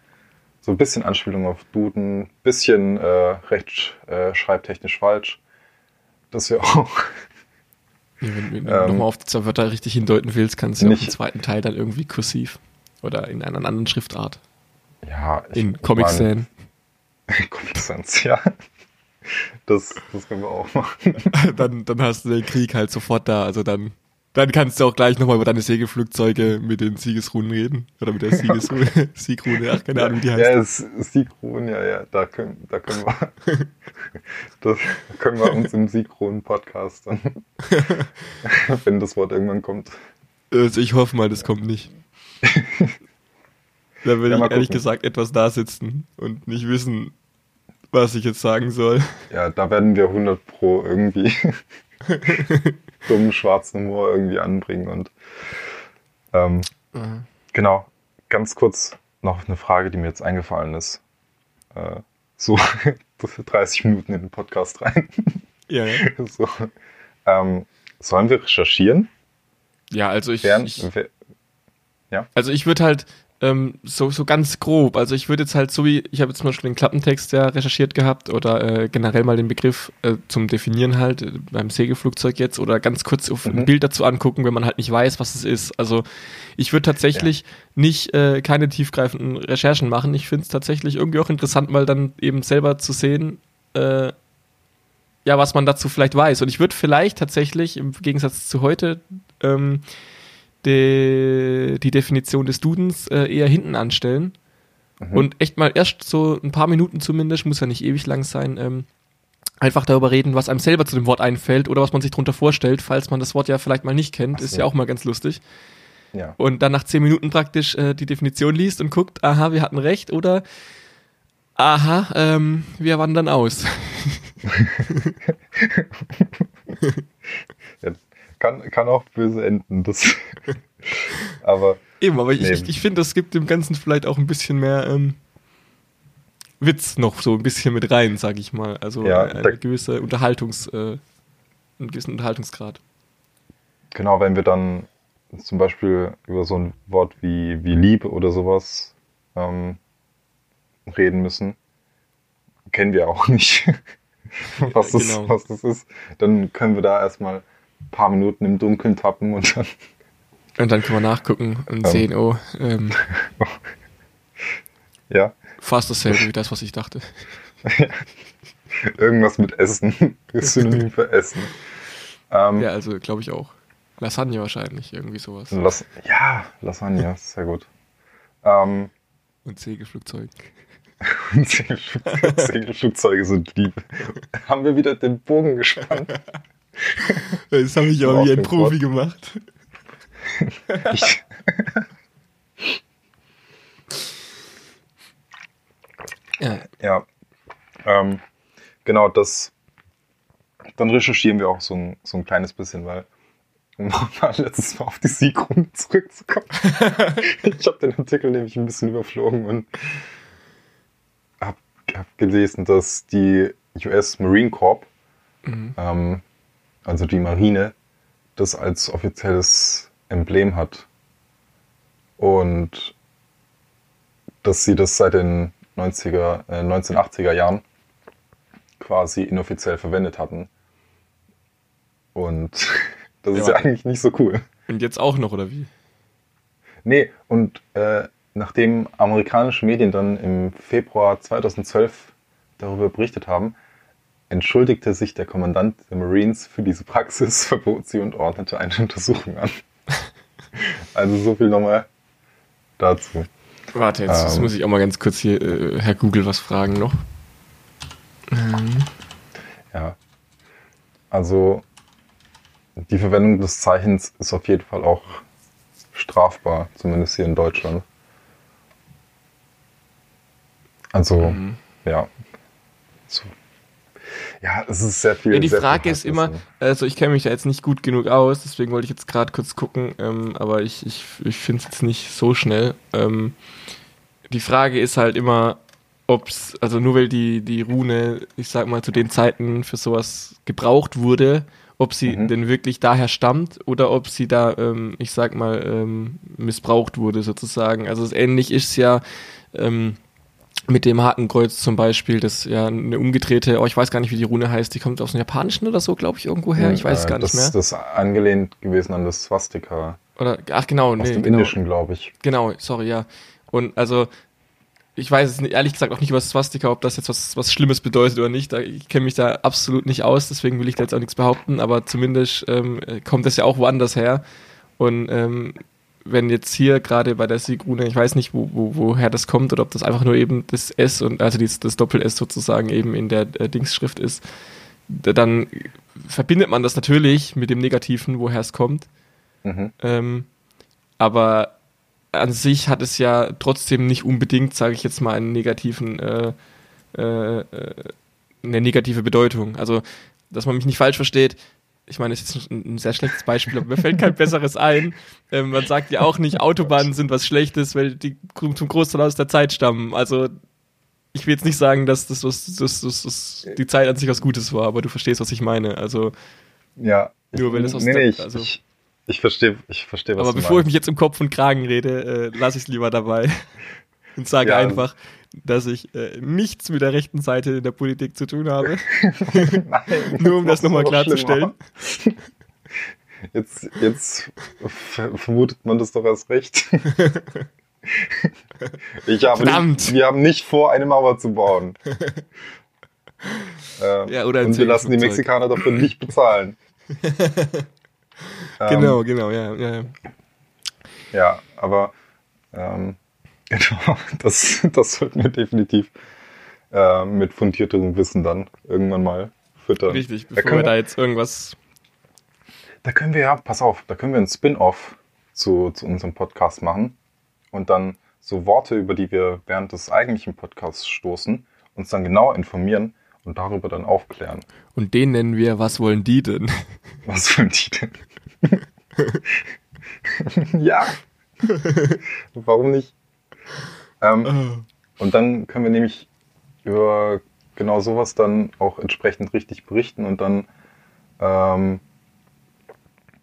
so ein bisschen Anspielung auf Duden, bisschen äh, recht äh, schreibtechnisch falsch. Das wir auch. Ja, wenn du Ähm, nochmal auf die zwei Wörter richtig hindeuten willst, kannst du ja auch im zweiten Teil dann irgendwie kursiv oder in einer anderen Schriftart. Ja, ich In Comic Sans. (laughs) Comic Sans, ja. Das, das können wir auch machen. (laughs) dann, dann hast du den Krieg halt sofort da. Also dann, dann kannst du auch gleich nochmal über deine Segelflugzeuge mit den Siegesrunen reden. Oder mit der Siegesrune, (laughs) Siegrune, ach, keine Ahnung, wie die heißt. Ja, es Siegruhen, ja, ja, da können, da können wir, (laughs) das können wir uns im Siegruhen-Podcast dann, wenn das Wort irgendwann kommt. Also ich hoffe mal, das kommt nicht. Da würde Ja, ich ehrlich gesagt etwas da sitzen und nicht wissen, was ich jetzt sagen soll. Ja, da werden wir 100 pro irgendwie (laughs) dummen schwarzen Humor irgendwie anbringen und ähm, genau, ganz kurz noch eine Frage, die mir jetzt eingefallen ist. Äh, so (laughs) 30 Minuten in den Podcast rein. Ja, ja. (laughs) so, ähm, sollen wir recherchieren? ja also ich, Während, ich wer- Also ich würde halt ähm, so, so ganz grob, also ich würde jetzt halt so wie, ich habe jetzt zum Beispiel den Klappentext ja recherchiert gehabt oder äh, generell mal den Begriff äh, zum Definieren halt äh, beim Segelflugzeug jetzt oder ganz kurz auf ein Mhm. Bild dazu angucken, wenn man halt nicht weiß, was es ist. Also ich würde tatsächlich nicht äh, keine tiefgreifenden Recherchen machen. Ich finde es tatsächlich irgendwie auch interessant, mal dann eben selber zu sehen, äh, ja, was man dazu vielleicht weiß. Und ich würde vielleicht tatsächlich im Gegensatz zu heute ähm, die, die Definition des Dudens äh, eher hinten anstellen Mhm. und echt mal erst so ein paar Minuten zumindest, muss ja nicht ewig lang sein, ähm, einfach darüber reden, was einem selber zu dem Wort einfällt oder was man sich darunter vorstellt, falls man das Wort ja vielleicht mal nicht kennt, so. ist ja auch mal ganz lustig. ja. Und dann nach zehn Minuten praktisch äh, die Definition liest und guckt, aha, wir hatten recht oder aha, ähm, wir wandern aus. (laughs) ja, kann, kann auch böse enden, das. (laughs) Aber Eben, aber ich, Nee. ich, ich finde, das gibt dem Ganzen vielleicht auch ein bisschen mehr ähm, Witz noch so ein bisschen mit rein, sag ich mal. Also Ja, eine da- gewisse Unterhaltungs, äh, einen gewissen Unterhaltungsgrad. genau, wenn wir dann zum Beispiel über so ein Wort wie, wie Liebe oder sowas ähm, reden müssen, kennen wir auch nicht. (laughs) was, das, genau. was das ist, dann können wir da erstmal paar Minuten im Dunkeln tappen und dann. Und dann können wir nachgucken und ähm. sehen, oh, ähm, (laughs) ja. Fast dasselbe wie das, was ich dachte. (laughs) Irgendwas mit Essen. (laughs) ist Synonym für Essen. Ähm, ja, also glaube ich auch. Lasagne wahrscheinlich, irgendwie sowas. Las ja, Lasagne, sehr gut. Ähm, und Segelflugzeug. und Segelflugzeuge, Segelflugzeuge sind lieb. Haben wir wieder den Bogen gespannt? (laughs) Das habe ich aber wie ein Profi Wort. gemacht. (laughs) (laughs) Ich. ja. ja. Ähm, genau, das. Dann recherchieren wir auch so ein, so ein kleines bisschen, weil um mal letztes Mal auf die Siegrunde zurückzukommen. ich habe den Artikel nämlich ein bisschen überflogen und habe hab gelesen, dass die US Marine Corps, mhm. ähm, also die Marine, das als offizielles Emblem hat. Und dass sie das seit den 90er, äh, 1980er Jahren quasi inoffiziell verwendet hatten. Und (laughs) das ja, ist ja eigentlich nicht so cool. Und jetzt auch noch, oder wie? Nee, und äh, nachdem amerikanische Medien dann im Februar 2012 darüber berichtet haben, entschuldigte sich der Kommandant der Marines für diese Praxis, verbot sie und ordnete eine Untersuchung an. (laughs) also so viel nochmal dazu. Warte, jetzt ähm, muss ich auch mal ganz kurz hier äh, Herr Google was fragen noch. Ähm. Ja. Also die Verwendung des Zeichens ist auf jeden Fall auch strafbar, zumindest hier in Deutschland. Also, mhm. ja. So. Ja, es ist sehr viel. Ja, die sehr Frage ist immer, also ich kenne mich da jetzt nicht gut genug aus, deswegen wollte ich jetzt gerade kurz gucken, ähm, aber ich, ich, ich finde es jetzt nicht so schnell. Ähm, die Frage ist halt immer, ob es, also nur weil die, die Rune, ich sag mal, zu den Zeiten für sowas gebraucht wurde, ob sie mhm. denn wirklich daher stammt oder ob sie da, ähm, ich sag mal, ähm, missbraucht wurde sozusagen. Also ähnlich ist es ja ähm, mit dem Hakenkreuz zum Beispiel, das ja eine umgedrehte, oh, ich weiß gar nicht, wie die Rune heißt, die kommt aus dem Japanischen oder so, glaube ich, irgendwo her. Ich weiß es gar das, nicht mehr. Das ist angelehnt gewesen an das Swastika. Oder, ach genau, aus nee. Aus dem genau. Indischen, glaube ich. Genau, sorry, ja. Und also ich weiß es ehrlich gesagt auch nicht über Swastika, ob das jetzt was, was Schlimmes bedeutet oder nicht. Ich kenne mich da absolut nicht aus, deswegen will ich da jetzt auch nichts behaupten, aber zumindest ähm, kommt das ja auch woanders her. Und ähm, wenn jetzt hier gerade bei der Siegrune, ich weiß nicht, wo, wo, woher das kommt oder ob das einfach nur eben das S und also das, das Doppel-S sozusagen eben in der äh, Dingsschrift ist, dann verbindet man das natürlich mit dem Negativen, woher es kommt. Mhm. Ähm, aber an sich hat es ja trotzdem nicht unbedingt, sage ich jetzt mal, einen negativen, äh, äh, äh, eine negative Bedeutung. Also, dass man mich nicht falsch versteht, ich meine, das ist jetzt ein, sehr schlechtes Beispiel, aber mir fällt kein besseres ein. Ähm, man sagt ja auch nicht, Autobahnen sind was Schlechtes, weil die zum Großteil aus der Zeit stammen. Also, ich will jetzt nicht sagen, dass das, das, das, das, die Zeit an sich was Gutes war, aber du verstehst, was ich meine. Also, ja, nur weil das aus nee, der, also, ich, ich verstehe, ich verstehe, was Aber bevor meinst. ich mich jetzt im Kopf und Kragen rede, äh, lasse ich es lieber dabei (laughs) und sage ja. einfach, dass ich äh, nichts mit der rechten Seite in der Politik zu tun habe. Nein, (laughs) Nur um das nochmal klarzustellen. Jetzt, jetzt vermutet man das doch erst recht. (laughs) Ich habe nicht, wir haben nicht vor, eine Mauer zu bauen. (laughs) äh, ja, oder und wir lassen die Mexikaner dafür nicht bezahlen. Genau, ähm, genau, ja, ja. Ja, aber ähm, (laughs) genau, das, das sollten wir definitiv äh, mit fundierterem Wissen dann irgendwann mal füttern. Richtig, bevor da wir da jetzt irgendwas. Da können wir ja, pass auf, da können wir ein Spin-off zu, zu unserem Podcast machen und dann so Worte, über die wir während des eigentlichen Podcasts stoßen, uns dann genau informieren und darüber dann aufklären. Und den nennen wir, was wollen die denn? (laughs) Was wollen die denn? (laughs) ja. Warum nicht? Ähm, oh. und dann können wir nämlich über genau sowas dann auch entsprechend richtig berichten und dann, ähm,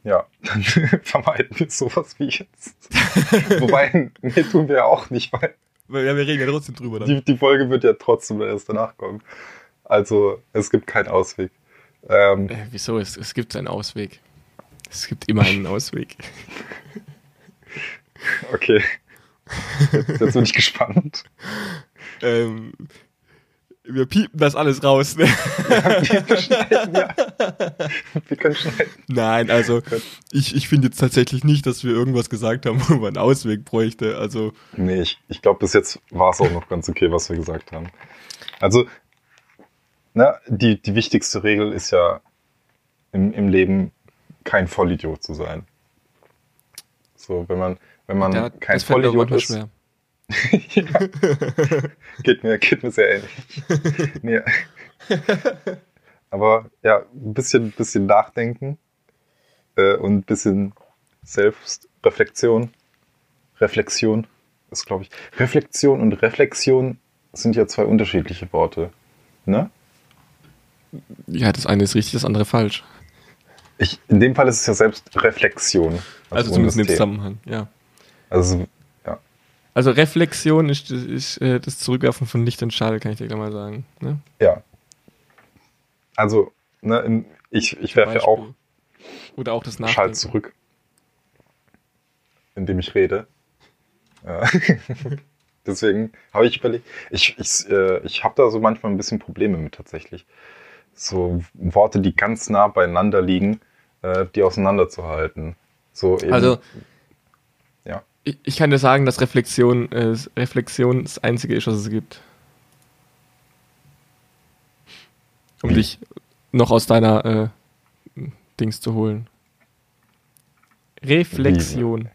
ja, (laughs) dann vermeiden wir sowas wie jetzt. (laughs) Wobei, nee, tun wir ja auch nicht, weil. Ja, wir reden ja trotzdem drüber. Dann. Die, die Folge wird ja trotzdem erst danach kommen. Also es gibt keinen Ausweg. Ähm, Äh, wieso? Es, es gibt einen Ausweg. Es gibt immer einen (laughs) Ausweg. okay. Jetzt, jetzt bin ich gespannt. ähm, wir piepen das alles raus. Ne? Wir schneiden, ja. Wir können schneiden. Nein, also ich, ich finde jetzt tatsächlich nicht, dass wir irgendwas gesagt haben, (laughs) wo man einen Ausweg bräuchte. Also Nee, ich, ich glaube, bis jetzt war es auch noch ganz okay, was wir gesagt haben. Also, na, die, die wichtigste Regel ist ja im, im Leben kein Vollidiot zu sein. So, wenn man, wenn man da, kein Vollidiot ist, schwer. (laughs) geht mir, geht mir sehr ähnlich. nee. (laughs) Aber ja, ein bisschen, bisschen nachdenken äh, und ein bisschen Selbstreflexion. Reflexion ist, glaube ich. Reflexion und Reflexion sind ja zwei unterschiedliche Worte. Ne? Ja, das eine ist richtig, das andere falsch. Ich, in dem Fall ist es ja Selbstreflexion. Also ohne zumindest T. Zusammenhang, ja. Also, ja. Also Reflexion ist, ist äh, das Zurückwerfen von Licht und Schall, kann ich dir gleich mal sagen. Ne? ja. Also, ne, in, ich, ich werfe ja auch Oder auch das Schall zurück, indem ich rede. Ja. (laughs) Deswegen habe ich überlegt, ich, ich, äh, ich habe da so manchmal ein bisschen Probleme mit tatsächlich. So Worte, die ganz nah beieinander liegen, äh, die auseinanderzuhalten. So eben, Also. Ich, ich kann dir sagen, dass Reflexion, äh, Reflexion das Einzige ist, was es gibt. Um Wie? dich noch aus deiner äh, Dings zu holen. Reflexion.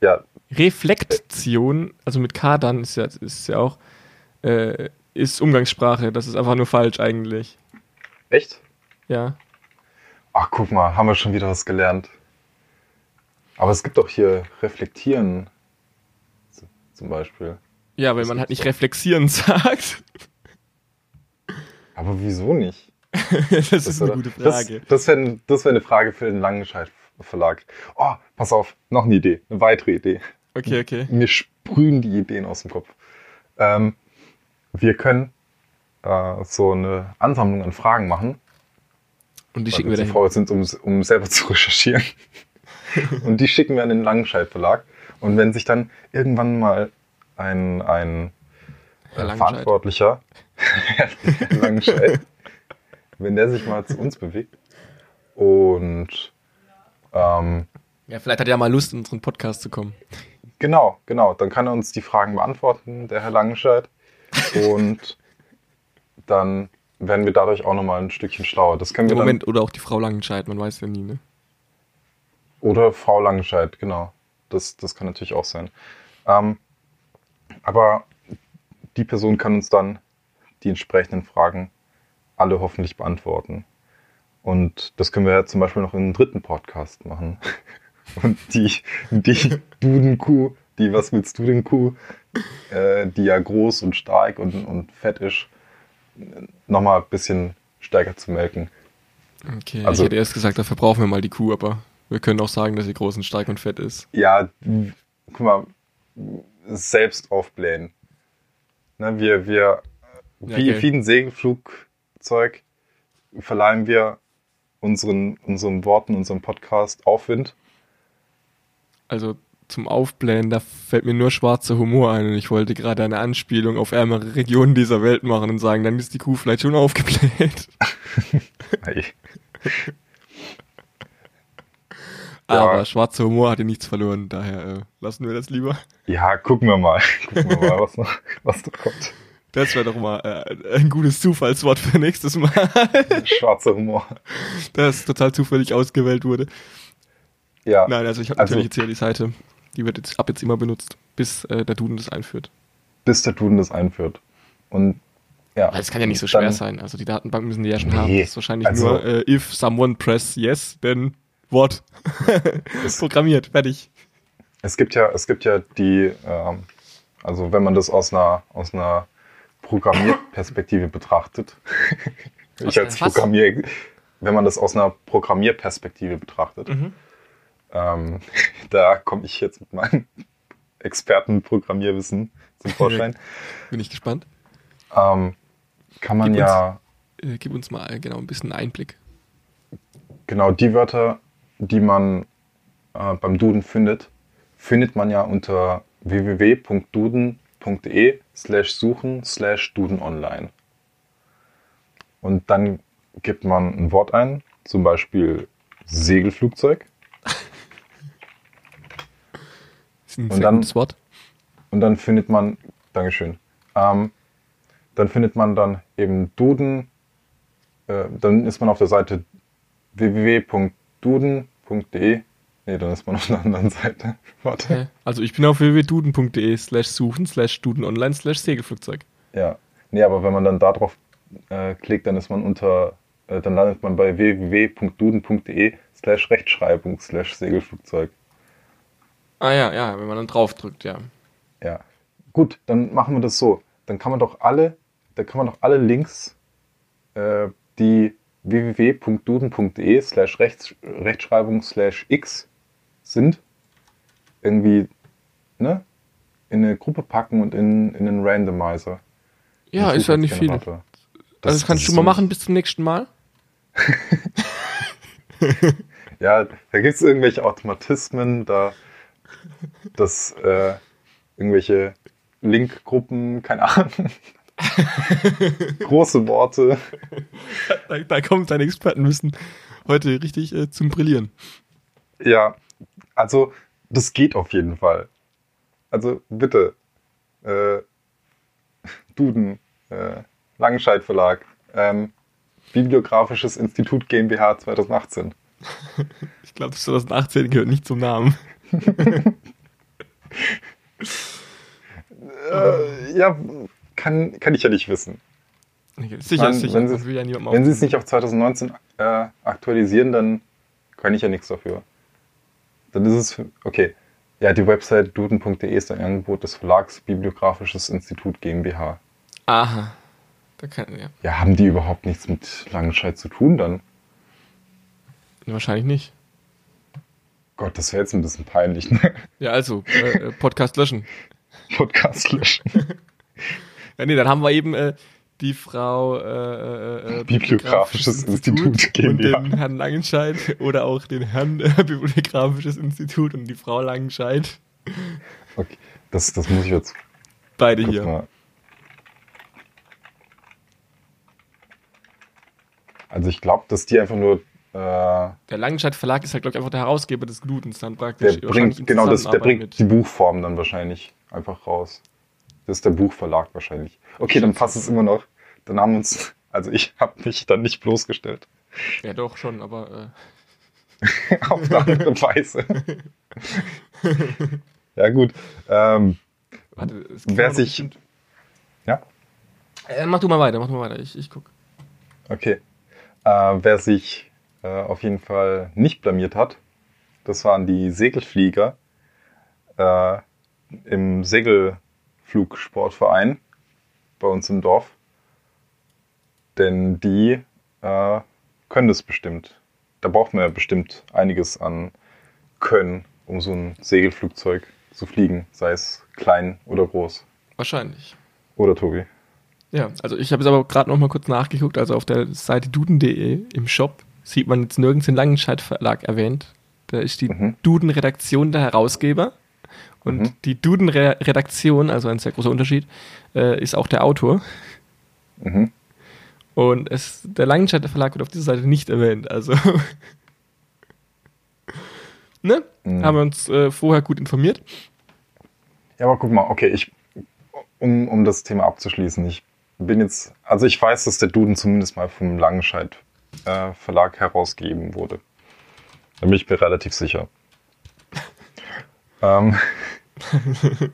Ja, Reflektion, also mit K dann, ist ja, ist ja auch, äh, ist Umgangssprache. Das ist einfach nur falsch eigentlich. echt? Ja. Ach, guck mal, haben wir schon wieder was gelernt. Aber es gibt doch hier Reflektieren zum Beispiel. Ja, weil Das man halt nicht doch. reflexieren (laughs) sagt. Aber wieso nicht? das ist eine oder- gute Frage. Das, das wäre das wär eine Frage für den Langenscheid Verlag. Oh, pass auf, noch eine Idee, eine weitere Idee. Okay, okay. Mir sprühen die Ideen aus dem Kopf. Ähm, wir können äh, so eine Ansammlung an Fragen machen, Und die schicken wir dahin. faul sind, um, um selber zu recherchieren. (laughs) Und die schicken wir an den Langenscheid Verlag. Und wenn sich dann irgendwann mal ein, ein Herr äh, Langenscheidt. Verantwortlicher, (laughs) Herr Langenscheid, wenn der sich mal zu uns bewegt und ähm, Ja, vielleicht hat er ja mal Lust, in unseren Podcast zu kommen. genau, genau, dann kann er uns die Fragen beantworten, der Herr Langenscheid. Und dann werden wir dadurch auch nochmal ein Stückchen schlauer. Das können wir Im dann, Moment, oder auch die Frau Langenscheid, man weiß ja nie, ne? Oder Frau Langenscheid, genau. Das, das kann natürlich auch sein. Ähm, aber die Person kann uns dann die entsprechenden Fragen alle hoffentlich beantworten. Und das können wir ja zum Beispiel noch in einem dritten Podcast machen. (laughs) Und die, die Dudenkuh, die Was willst du denn Kuh, äh, die ja groß und stark und, und fett ist, nochmal ein bisschen stärker zu melken. Okay, Also- ich hätte erst gesagt, dafür brauchen wir mal die Kuh, aber wir können auch sagen, dass sie groß und stark und fett ist. Ja, guck mal, selbst aufblähen. Ne, wir, wir, Ja, wie, okay. wie ein Segelflugzeug verleihen wir unseren, unseren Worten, unserem Podcast Aufwind. Also zum Aufblähen, da fällt mir nur schwarzer Humor ein und ich wollte gerade eine Anspielung auf ärmere Regionen dieser Welt machen und sagen, dann ist die Kuh vielleicht schon aufgebläht. (laughs) Aber schwarzer Humor hat ja nichts verloren, daher äh, lassen wir das lieber. Ja, gucken wir mal. (laughs) Gucken wir mal, was noch, was noch kommt. Das wäre doch mal äh, ein gutes Zufallswort für nächstes Mal, Schwarzer Humor. das total zufällig ausgewählt wurde. Ja, Nein, also ich habe Also- natürlich jetzt hier die Seite, die wird jetzt ab jetzt immer benutzt, bis äh, der Duden das einführt. bis der Duden das einführt. Und ja. Weil es kann ja nicht so schwer sein. Also die Datenbank müssen die ja schon Nee, haben. Das ist wahrscheinlich also- nur äh, if someone press yes, then (laughs) Es- Programmiert, fertig. Es gibt ja, es gibt ja die, ähm, also wenn man das aus einer, aus einer Programmierperspektive betrachtet, (laughs) ich als? Programmier, wenn man das aus einer Programmierperspektive betrachtet, Mhm. ähm, (laughs) da komme ich jetzt mit meinem Expertenprogrammierwissen zum Vorschein, Bin ich gespannt. ähm, kann man Gib uns- ja äh, gib uns mal genau ein bisschen Einblick. Genau, die Wörter, die man äh, beim Duden findet, findet man ja unter www.duden.de slash suchen slash Duden online. Und dann gibt man ein Wort ein, zum Beispiel Segelflugzeug. Ist ein Und dann- Wort. Und dann findet man, Dankeschön, ähm, dann findet man dann eben Duden, äh, dann ist man auf der Seite www.duden.de. Nee, dann ist man (laughs) auf einer anderen Seite. Warte. Hä? Also ich bin auf www.duden.de slash suchen slash Duden online slash Segelflugzeug. Ja. Nee, aber wenn man dann da drauf äh, klickt, dann ist man unter, äh, dann landet man bei www.duden.de slash Rechtschreibung slash Segelflugzeug. Ah ja, ja, wenn man dann drauf drückt, ja. Ja. Gut, dann machen wir das so. Dann kann man doch alle, da kann man doch alle Links, äh, die www.duden.de slash Rechts- Rechtschreibung slash x sind, irgendwie ne, in eine Gruppe packen und in, in einen Randomizer. Ja, Einen ist ja nicht viel. Zufallsgenerator. Also das kannst ist du mal so- machen bis zum nächsten Mal. (laughs) Ja, da gibt es irgendwelche Automatismen, da dass äh, irgendwelche Linkgruppen, keine Ahnung, (laughs) große Worte. Da, da kommt dein Expertenwissen heute richtig äh, zum Brillieren. Ja, also das geht auf jeden Fall. Also bitte, äh, Duden, äh, Langenscheidt Verlag, ähm, Bibliografisches Institut GmbH 2018. (laughs) Ich glaube, 2018 gehört nicht zum Namen. (laughs) Äh, ja, kann, kann ich ja nicht wissen. Sicher, Nein, sicher. wenn Man sie- ja es nicht auf 2019 äh, aktualisieren, dann kann ich ja nichts dafür. Dann ist es, für- okay. Ja, die Website duden.de ist ein Angebot des Verlags Bibliografisches Institut GmbH. Aha. Da kann, ja. Ja, haben die überhaupt nichts mit Langenscheid zu tun dann? Wahrscheinlich nicht. Gott, das wäre jetzt ein bisschen peinlich, ne? Ja, also, äh, äh, Podcast löschen. (laughs) Podcast löschen. (laughs) Ja, nee, dann haben wir eben äh, die Frau äh, äh, äh, Bibliografisches Institut GmbH. und den Herrn Langenscheid oder auch den Herrn äh, Bibliografisches Institut und die Frau Langenscheid. Okay, das, das muss ich jetzt Beide hier. mal. Also ich glaube, dass die einfach nur äh, Der Langenscheid Verlag ist halt, glaube ich, einfach der Herausgeber des Glutens dann praktisch. Der bringt, genau, das, der bringt die Buchform dann wahrscheinlich einfach raus. Das ist der Buchverlag wahrscheinlich. Okay, dann passt es immer noch. Dann haben uns, also ich habe mich dann nicht bloßgestellt. Ja, doch schon, aber (laughs) Auf eine andere Weise. ja, gut. Ähm, äh, warte, es gibt wer sich. bestimmt- Ja, Äh, mach du mal weiter, mach du mal weiter. Ich, ich guck. okay. Äh, wer sich äh, auf jeden Fall nicht blamiert hat, das waren die Segelflieger äh, im Segelflugsportverein bei uns im Dorf. Denn die äh, können das bestimmt. Da braucht man ja bestimmt einiges an Können, um so ein Segelflugzeug zu fliegen, sei es klein oder groß. Wahrscheinlich. Oder Tobi? Ja, also ich habe jetzt aber gerade noch mal kurz nachgeguckt. Also auf der Seite duden.de im Shop sieht man jetzt nirgends den Langenscheid Verlag erwähnt. Da ist die Mhm. Duden-Redaktion der Herausgeber. Und Mhm. die Duden-Redaktion, also ein sehr großer Unterschied, äh, ist auch der Autor. Mhm. Und es, der Langenscheid Verlag wird auf dieser Seite nicht erwähnt. Also, (laughs) ne? Mhm. Haben wir uns äh, vorher gut informiert. Ja, aber guck mal, okay, ich, um, um das Thema abzuschließen, ich bin jetzt, also ich weiß, dass der Duden zumindest mal vom Langenscheid äh, Verlag herausgegeben wurde. Da bin ich mir relativ sicher. Ähm, (laughs)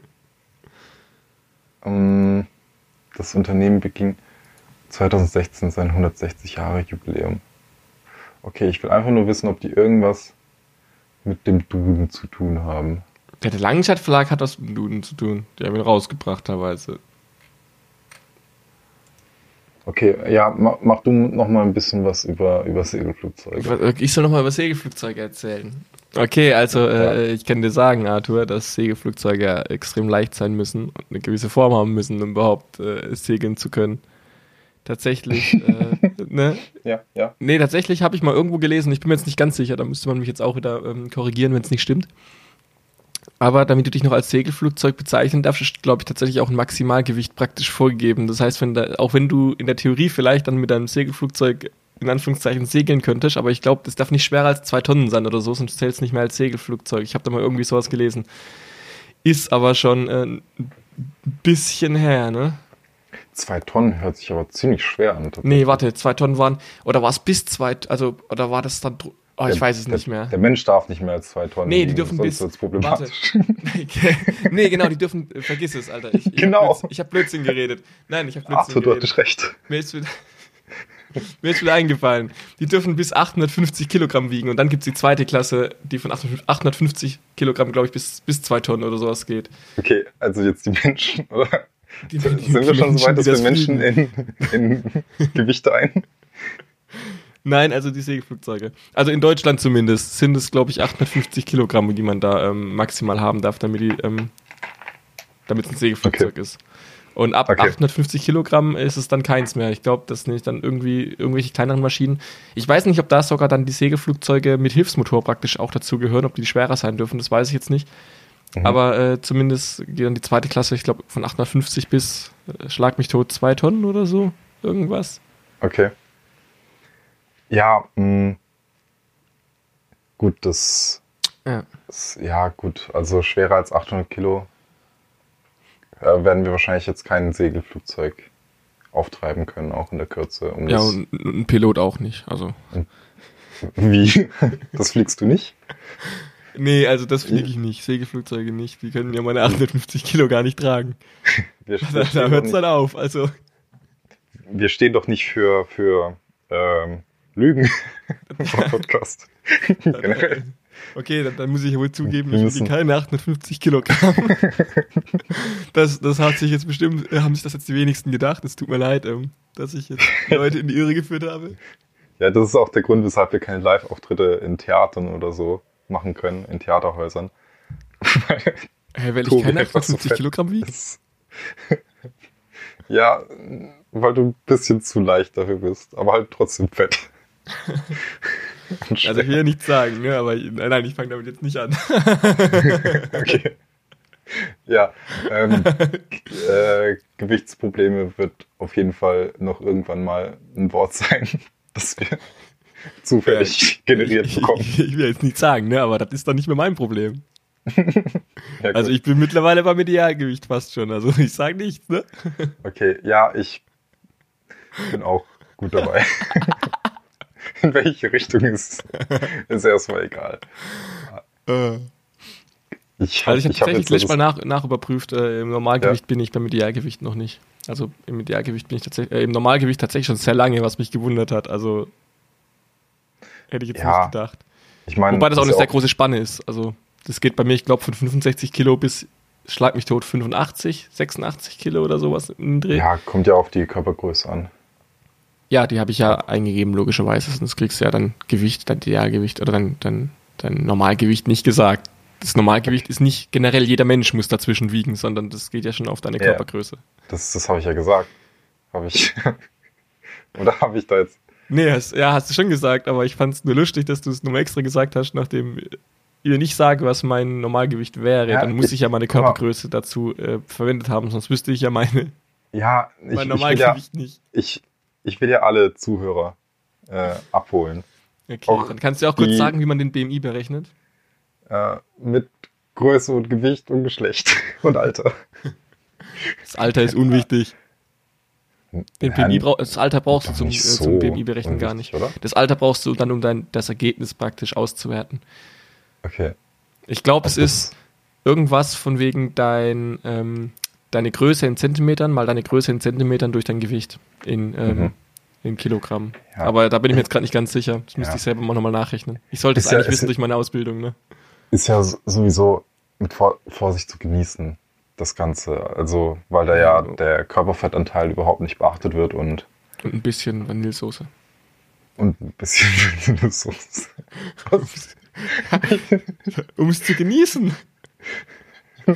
ähm, das Unternehmen beging 2016 sein 160 Jahre Jubiläum. Okay, ich will einfach nur wissen, ob die irgendwas mit dem Duden zu tun haben. Ja, der Langenscheid Verlag hat was mit dem Duden zu tun. Die haben ihn rausgebracht teilweise. Okay, ja, mach, mach du noch mal ein bisschen was über, über Segelflugzeuge. Ich soll nochmal über Segelflugzeuge erzählen. Okay, also äh, ich kann dir sagen, Arthur, dass Segelflugzeuge extrem leicht sein müssen und eine gewisse Form haben müssen, um überhaupt äh, segeln zu können. tatsächlich, (laughs) äh, ne? Ja, ja. Nee, tatsächlich habe ich mal irgendwo gelesen, ich bin mir jetzt nicht ganz sicher, da müsste man mich jetzt auch wieder ähm, korrigieren, wenn es nicht stimmt. Aber damit du dich noch als Segelflugzeug bezeichnen darfst, ist, glaube ich, tatsächlich auch ein Maximalgewicht praktisch vorgegeben. Das heißt, wenn da, auch wenn du in der Theorie vielleicht dann mit deinem Segelflugzeug in Anführungszeichen segeln könntest, aber ich glaube, das darf nicht schwerer als zwei Tonnen sein oder so, sonst zählt es nicht mehr als Segelflugzeug. Ich habe da mal irgendwie sowas gelesen. Ist aber schon äh, ein bisschen her, ne? Zwei Tonnen hört sich aber ziemlich schwer an. Nee, warte, zwei Tonnen waren, oder war es bis zwei, also, oder war das dann, oh, ich Der- weiß es der, nicht mehr. Der Mensch darf nicht mehr als zwei Tonnen. Nee, die dürfen sonst bis- wird's problematisch. (laughs) nee, genau, die dürfen, äh, vergiss es, Alter. Ich, ich Genau. Hab Blödsinn, ich habe Blödsinn geredet. Nein, ich habe Blödsinn du geredet. hattest recht. Mir ist, wieder, (laughs) mir ist wieder eingefallen. Die dürfen bis 850 Kilogramm wiegen und dann gibt es die zweite Klasse, die von 850 Kilogramm, glaube ich, bis, bis zwei Tonnen oder sowas geht. Okay, also jetzt die Menschen, oder? Die, Sind wir schon so weit, dass die wir Menschen in, in (laughs) Gewichte ein? Nein, also die Segelflugzeuge. Also in Deutschland zumindest sind es, glaube ich, 850 Kilogramm, die man da ähm, maximal haben darf, damit die, ähm, damit es ein Segelflugzeug ist. Und ab Okay. 850 Kilogramm ist es dann keins mehr. Ich glaube, das sind dann irgendwie irgendwelche kleineren Maschinen. Ich weiß nicht, ob da sogar dann die Segelflugzeuge mit Hilfsmotor praktisch auch dazu gehören, ob die schwerer sein dürfen, das weiß ich jetzt nicht. Mhm. Aber äh, zumindest geht dann die zweite Klasse, ich glaube, von 850 bis, äh, schlag mich tot, zwei Tonnen oder so. Irgendwas. Okay. Ja, mh. gut, das Ja. ist, ja gut, also schwerer als 800 Kilo äh, werden wir wahrscheinlich jetzt kein Segelflugzeug auftreiben können, auch in der Kürze. Um Ja, und ein Pilot auch nicht. Also. (laughs) wie? Das fliegst du nicht? Nee, also das fliege ich nicht. Segelflugzeuge nicht. Die können ja meine 850 Kilo gar nicht tragen. Wir, (laughs) Da, da hört es dann auf. Also, wir stehen doch nicht für, für ähm, Lügen (laughs) im Podcast. Generell. okay, dann, dann muss ich wohl zugeben, ich wiege keine 850 Kilogramm. (laughs) das, das hat sich jetzt bestimmt, haben sich das jetzt die wenigsten gedacht. Es tut mir leid, ähm, dass ich jetzt (laughs) Leute in die Irre geführt habe. Ja, das ist auch der Grund, weshalb wir keine Live-Auftritte in Theatern oder so machen können, in Theaterhäusern. Hä, weil ich keine einfach so 850 fett Kilogramm wiege? Ja, weil du ein bisschen zu leicht dafür bist, aber halt trotzdem fett. Also ich will ja nichts sagen, ne? aber ich, nein, nein, ich fange damit jetzt nicht an. (laughs) okay. Ja, ähm, äh, Gewichtsprobleme wird auf jeden Fall noch irgendwann mal ein Wort sein, (laughs) das wir zufällig generiert ich, bekommen. Ich, ich will jetzt nichts sagen, ne? aber das ist doch nicht mehr mein Problem. (laughs) Ja, Also ich bin mittlerweile beim Idealgewicht fast schon. Also ich sage nichts, ne? Okay, ja, ich bin auch gut dabei. (laughs) In welche Richtung ist, (laughs) ist erstmal egal. Ich hab- Also ich habe hab tatsächlich jetzt so letztes Mal das- nach, nachüberprüft. Äh, Im Normalgewicht bin ich beim Idealgewicht noch nicht. Also im Idealgewicht bin ich tatsächlich, äh, im Normalgewicht tatsächlich schon sehr lange, was mich gewundert hat. Also hätte ich jetzt Ja, nicht gedacht. Ich meine, Wobei das auch eine ja sehr große Spanne ist. Also das geht bei mir, ich glaube, von 65 Kilo bis, schlag mich tot, 85, 86 Kilo oder sowas im Dreh. Ja, kommt ja auf die Körpergröße an. Ja, die habe ich ja eingegeben, logischerweise. Sonst kriegst du ja dann Gewicht, dein Idealgewicht oder dein, dein, dein Normalgewicht nicht gesagt. Das Normalgewicht ist nicht generell jeder Mensch muss dazwischen wiegen, sondern das geht ja schon auf deine Ja. Körpergröße. Das, das habe ich ja gesagt. Habe ich. (laughs) Oder habe ich da jetzt. Nee, hast, ja, hast du schon gesagt, aber ich fand es nur lustig, dass du es nochmal extra gesagt hast, nachdem ich nicht sage, was mein Normalgewicht wäre. Ja, dann muss ich- ich ja meine. Körpergröße dazu äh, verwendet haben, sonst wüsste ich ja meine, Ja, ich, mein ich, will ja, Normalgewicht nicht. ich, ich will ja alle Zuhörer äh, abholen. Okay, auch dann kannst du ja auch kurz die- sagen, wie man den BMI berechnet. Äh, mit Größe und Gewicht und Geschlecht (laughs) und Alter. Das Alter ist unwichtig. Den BMI brau das Alter brauchst du zum, äh, nicht zum so BMI berechnen gar nicht. Oder? Das Alter brauchst du dann, um dein, das Ergebnis praktisch auszuwerten. Okay. Ich glaube, es ist irgendwas von wegen dein, ähm, deine Größe in Zentimetern mal deine Größe in Zentimetern durch dein Gewicht in, ähm, Mhm. in Kilogramm. Ja. Aber da bin ich mir jetzt gerade nicht ganz sicher. Das müsste Ja. ich selber mal nochmal nachrechnen. Ich sollte es Ist ja- eigentlich ist wissen ja- durch meine Ausbildung. Ne? Ist ja sowieso mit Vor Vorsicht zu genießen, das Ganze. Also, weil da ja Ja. der Körperfettanteil überhaupt nicht beachtet wird und, Und ein bisschen Vanillesoße. und ein bisschen so. Was? Um es zu genießen.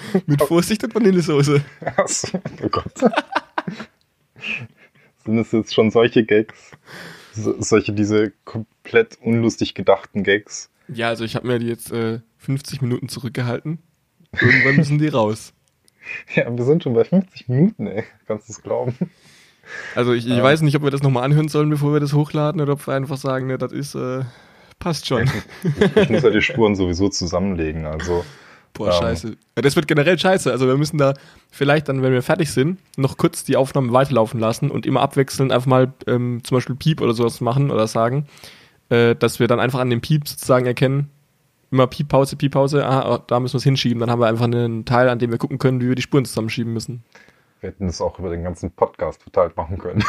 (laughs) Mit Vorsicht und Vanillesoße. Achso, oh Gott. Sind es jetzt schon solche Gags? So, solche, diese komplett unlustig gedachten Gags? Ja, also ich habe mir die jetzt äh, 50 Minuten zurückgehalten. Irgendwann müssen die raus. (laughs) Ja, wir sind schon bei 50 Minuten, ey. Kannst du es glauben? Also ich, ich Ja. weiß nicht, ob wir das nochmal anhören sollen, bevor wir das hochladen, oder ob wir einfach sagen, ne, das ist, äh, passt schon. Ich, (laughs) ich muss ja die Spuren sowieso zusammenlegen, also. Boah, Ähm. scheiße. Das wird generell scheiße. Also wir müssen da vielleicht dann, wenn wir fertig sind, noch kurz die Aufnahme weiterlaufen lassen und immer abwechselnd einfach mal ähm, zum Beispiel Piep oder sowas machen oder sagen, äh, dass wir dann einfach an dem Piep sozusagen erkennen, immer Piep, Pause, Piep, Pause, ah, da müssen wir es hinschieben. Dann haben wir einfach einen Teil, an dem wir gucken können, wie wir die Spuren zusammenschieben müssen. Wir hätten das auch über den ganzen Podcast verteilt machen können.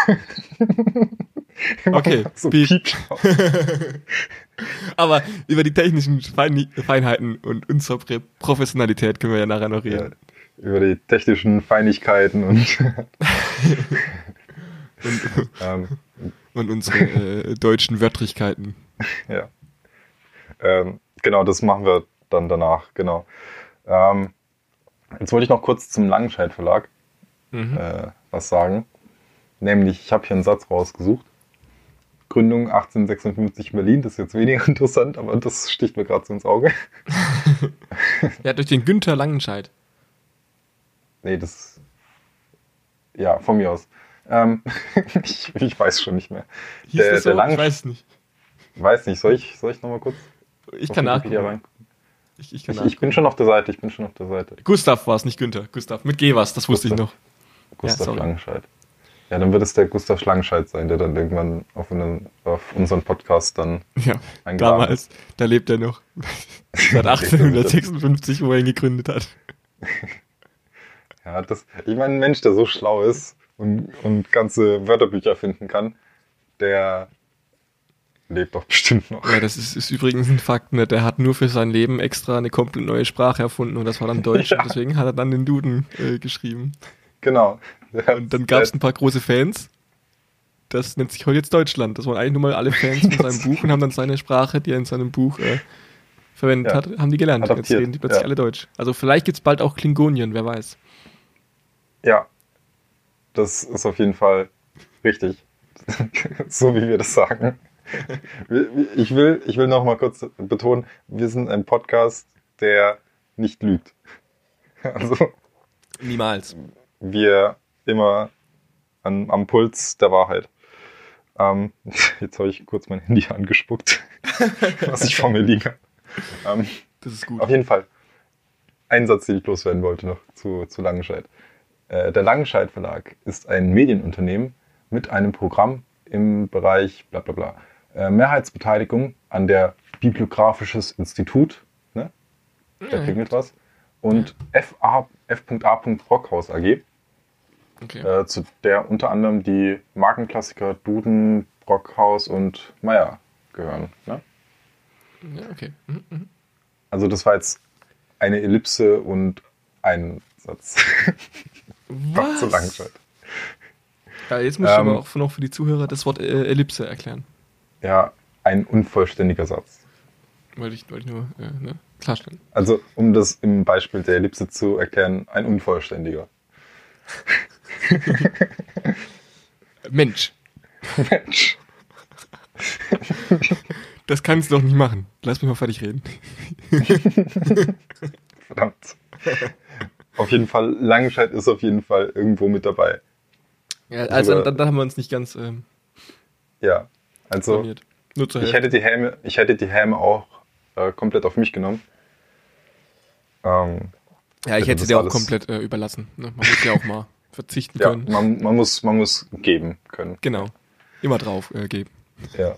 Okay, (laughs) so Piep. Piep. (laughs) Aber über die technischen Fein Feinheiten und unsere Professionalität können wir ja nachher noch Ja, reden. über die technischen Feinigkeiten und, Und, (laughs) (laughs) ähm, und unsere äh, deutschen Wörtlichkeiten. ja. Ähm, genau, das machen wir dann danach, genau. Ähm, jetzt wollte ich noch kurz zum Langenscheid Verlag Mhm. äh, was sagen. Nämlich, ich habe hier einen Satz rausgesucht. Gründung 1856 in Berlin, das ist jetzt weniger (laughs) interessant, aber das sticht mir gerade so ins Auge. (laughs) Ja, durch den Günther Langenscheid. Nee, das. Ja, von mir aus. Ähm, (laughs) ich, ich weiß schon nicht mehr. Hieß Der- das so? der Langen- ich weiß nicht. Weiß nicht, soll ich, soll ich nochmal kurz? Ich kann nachgucken. Ich, ich kann Ich, ich bin schon auf der Seite, ich bin schon auf der Seite. Gustav war es, nicht Günther. Gustav. Mit G was, das wusste ich noch. Gustav sorry. Langenscheid. Ja, dann wird es der Gustav Schlangenscheid sein, der dann irgendwann auf, einen, auf unseren Podcast dann Ja, eingeladen damals. Da lebt er noch. (laughs) Seit 1856, wo er ihn gegründet hat. (laughs) Ja, das, ich meine, ein Mensch, der so schlau ist und, und ganze Wörterbücher finden kann, der lebt doch bestimmt noch. Ja, das ist, ist übrigens ein Fakt, ne? Der hat nur für sein Leben extra eine komplett neue Sprache erfunden und das war dann Deutsch. Ja. (laughs) Und deswegen hat er dann den Duden äh, geschrieben. Genau. Und dann gab es ein paar große Fans. Das nennt sich heute jetzt Deutschland. Das waren eigentlich nur mal alle Fans von seinem (laughs) Buch und haben dann seine Sprache, die er in seinem Buch äh, verwendet Ja. hat, haben die gelernt. Jetzt Adaptiert, reden die plötzlich ja. alle Deutsch. Also vielleicht gibt's bald auch Klingonien, wer weiß. Ja, das ist auf jeden Fall richtig. (laughs) so wie wir das sagen. Ich will, ich will noch mal kurz betonen, wir sind ein Podcast, der nicht lügt. (laughs) Also Niemals. Wir immer an, am Puls der Wahrheit. Ähm, (laughs) jetzt habe ich kurz mein Handy angespuckt, (laughs) was ich vor mir liegen habe. Ähm, Das ist gut. auf jeden Fall. Ein Satz, den ich loswerden wollte noch zu, zu Langenscheid. Äh, der Langenscheid Verlag ist ein Medienunternehmen mit einem Programm im Bereich bla bla bla. Äh, Mehrheitsbeteiligung an der Bibliographisches Institut, ne? da Ja, klingelt was, und FA F.A. Brockhaus AG, okay. äh, zu der unter anderem die Markenklassiker Duden, Brockhaus und Meyer gehören. Ne? Ja, okay. Mhm, mhm. Also das war jetzt eine Ellipse und ein Satz. (laughs) Doch zu Langenscheid. Ja, jetzt musst du Ähm, aber auch noch für die Zuhörer das Wort äh, Ellipse erklären. Ja, ein unvollständiger Satz. Wollte ich, wollte ich nur äh, ne? klarstellen. Also um das im Beispiel der Ellipse zu erklären, ein unvollständiger. (laughs) (laughs) Mensch, Mensch. (laughs) das kannst du doch nicht machen. Lass mich mal fertig reden. (laughs) Verdammt. auf jeden Fall, Langenscheid ist auf jeden Fall irgendwo mit dabei. Ja, also Sogar- dann, dann haben wir uns nicht ganz ähm, Ja. Also blamiert. Nur zur ich hätte die Helme, ich hätte die Helme auch äh, komplett auf mich genommen. Ähm, Ja, ich hätte hätte das dir auch komplett äh, überlassen. Ne? Man muss ja auch mal verzichten ja, können. man, man, muss, man muss geben können. Genau. Immer drauf äh, geben. Ja.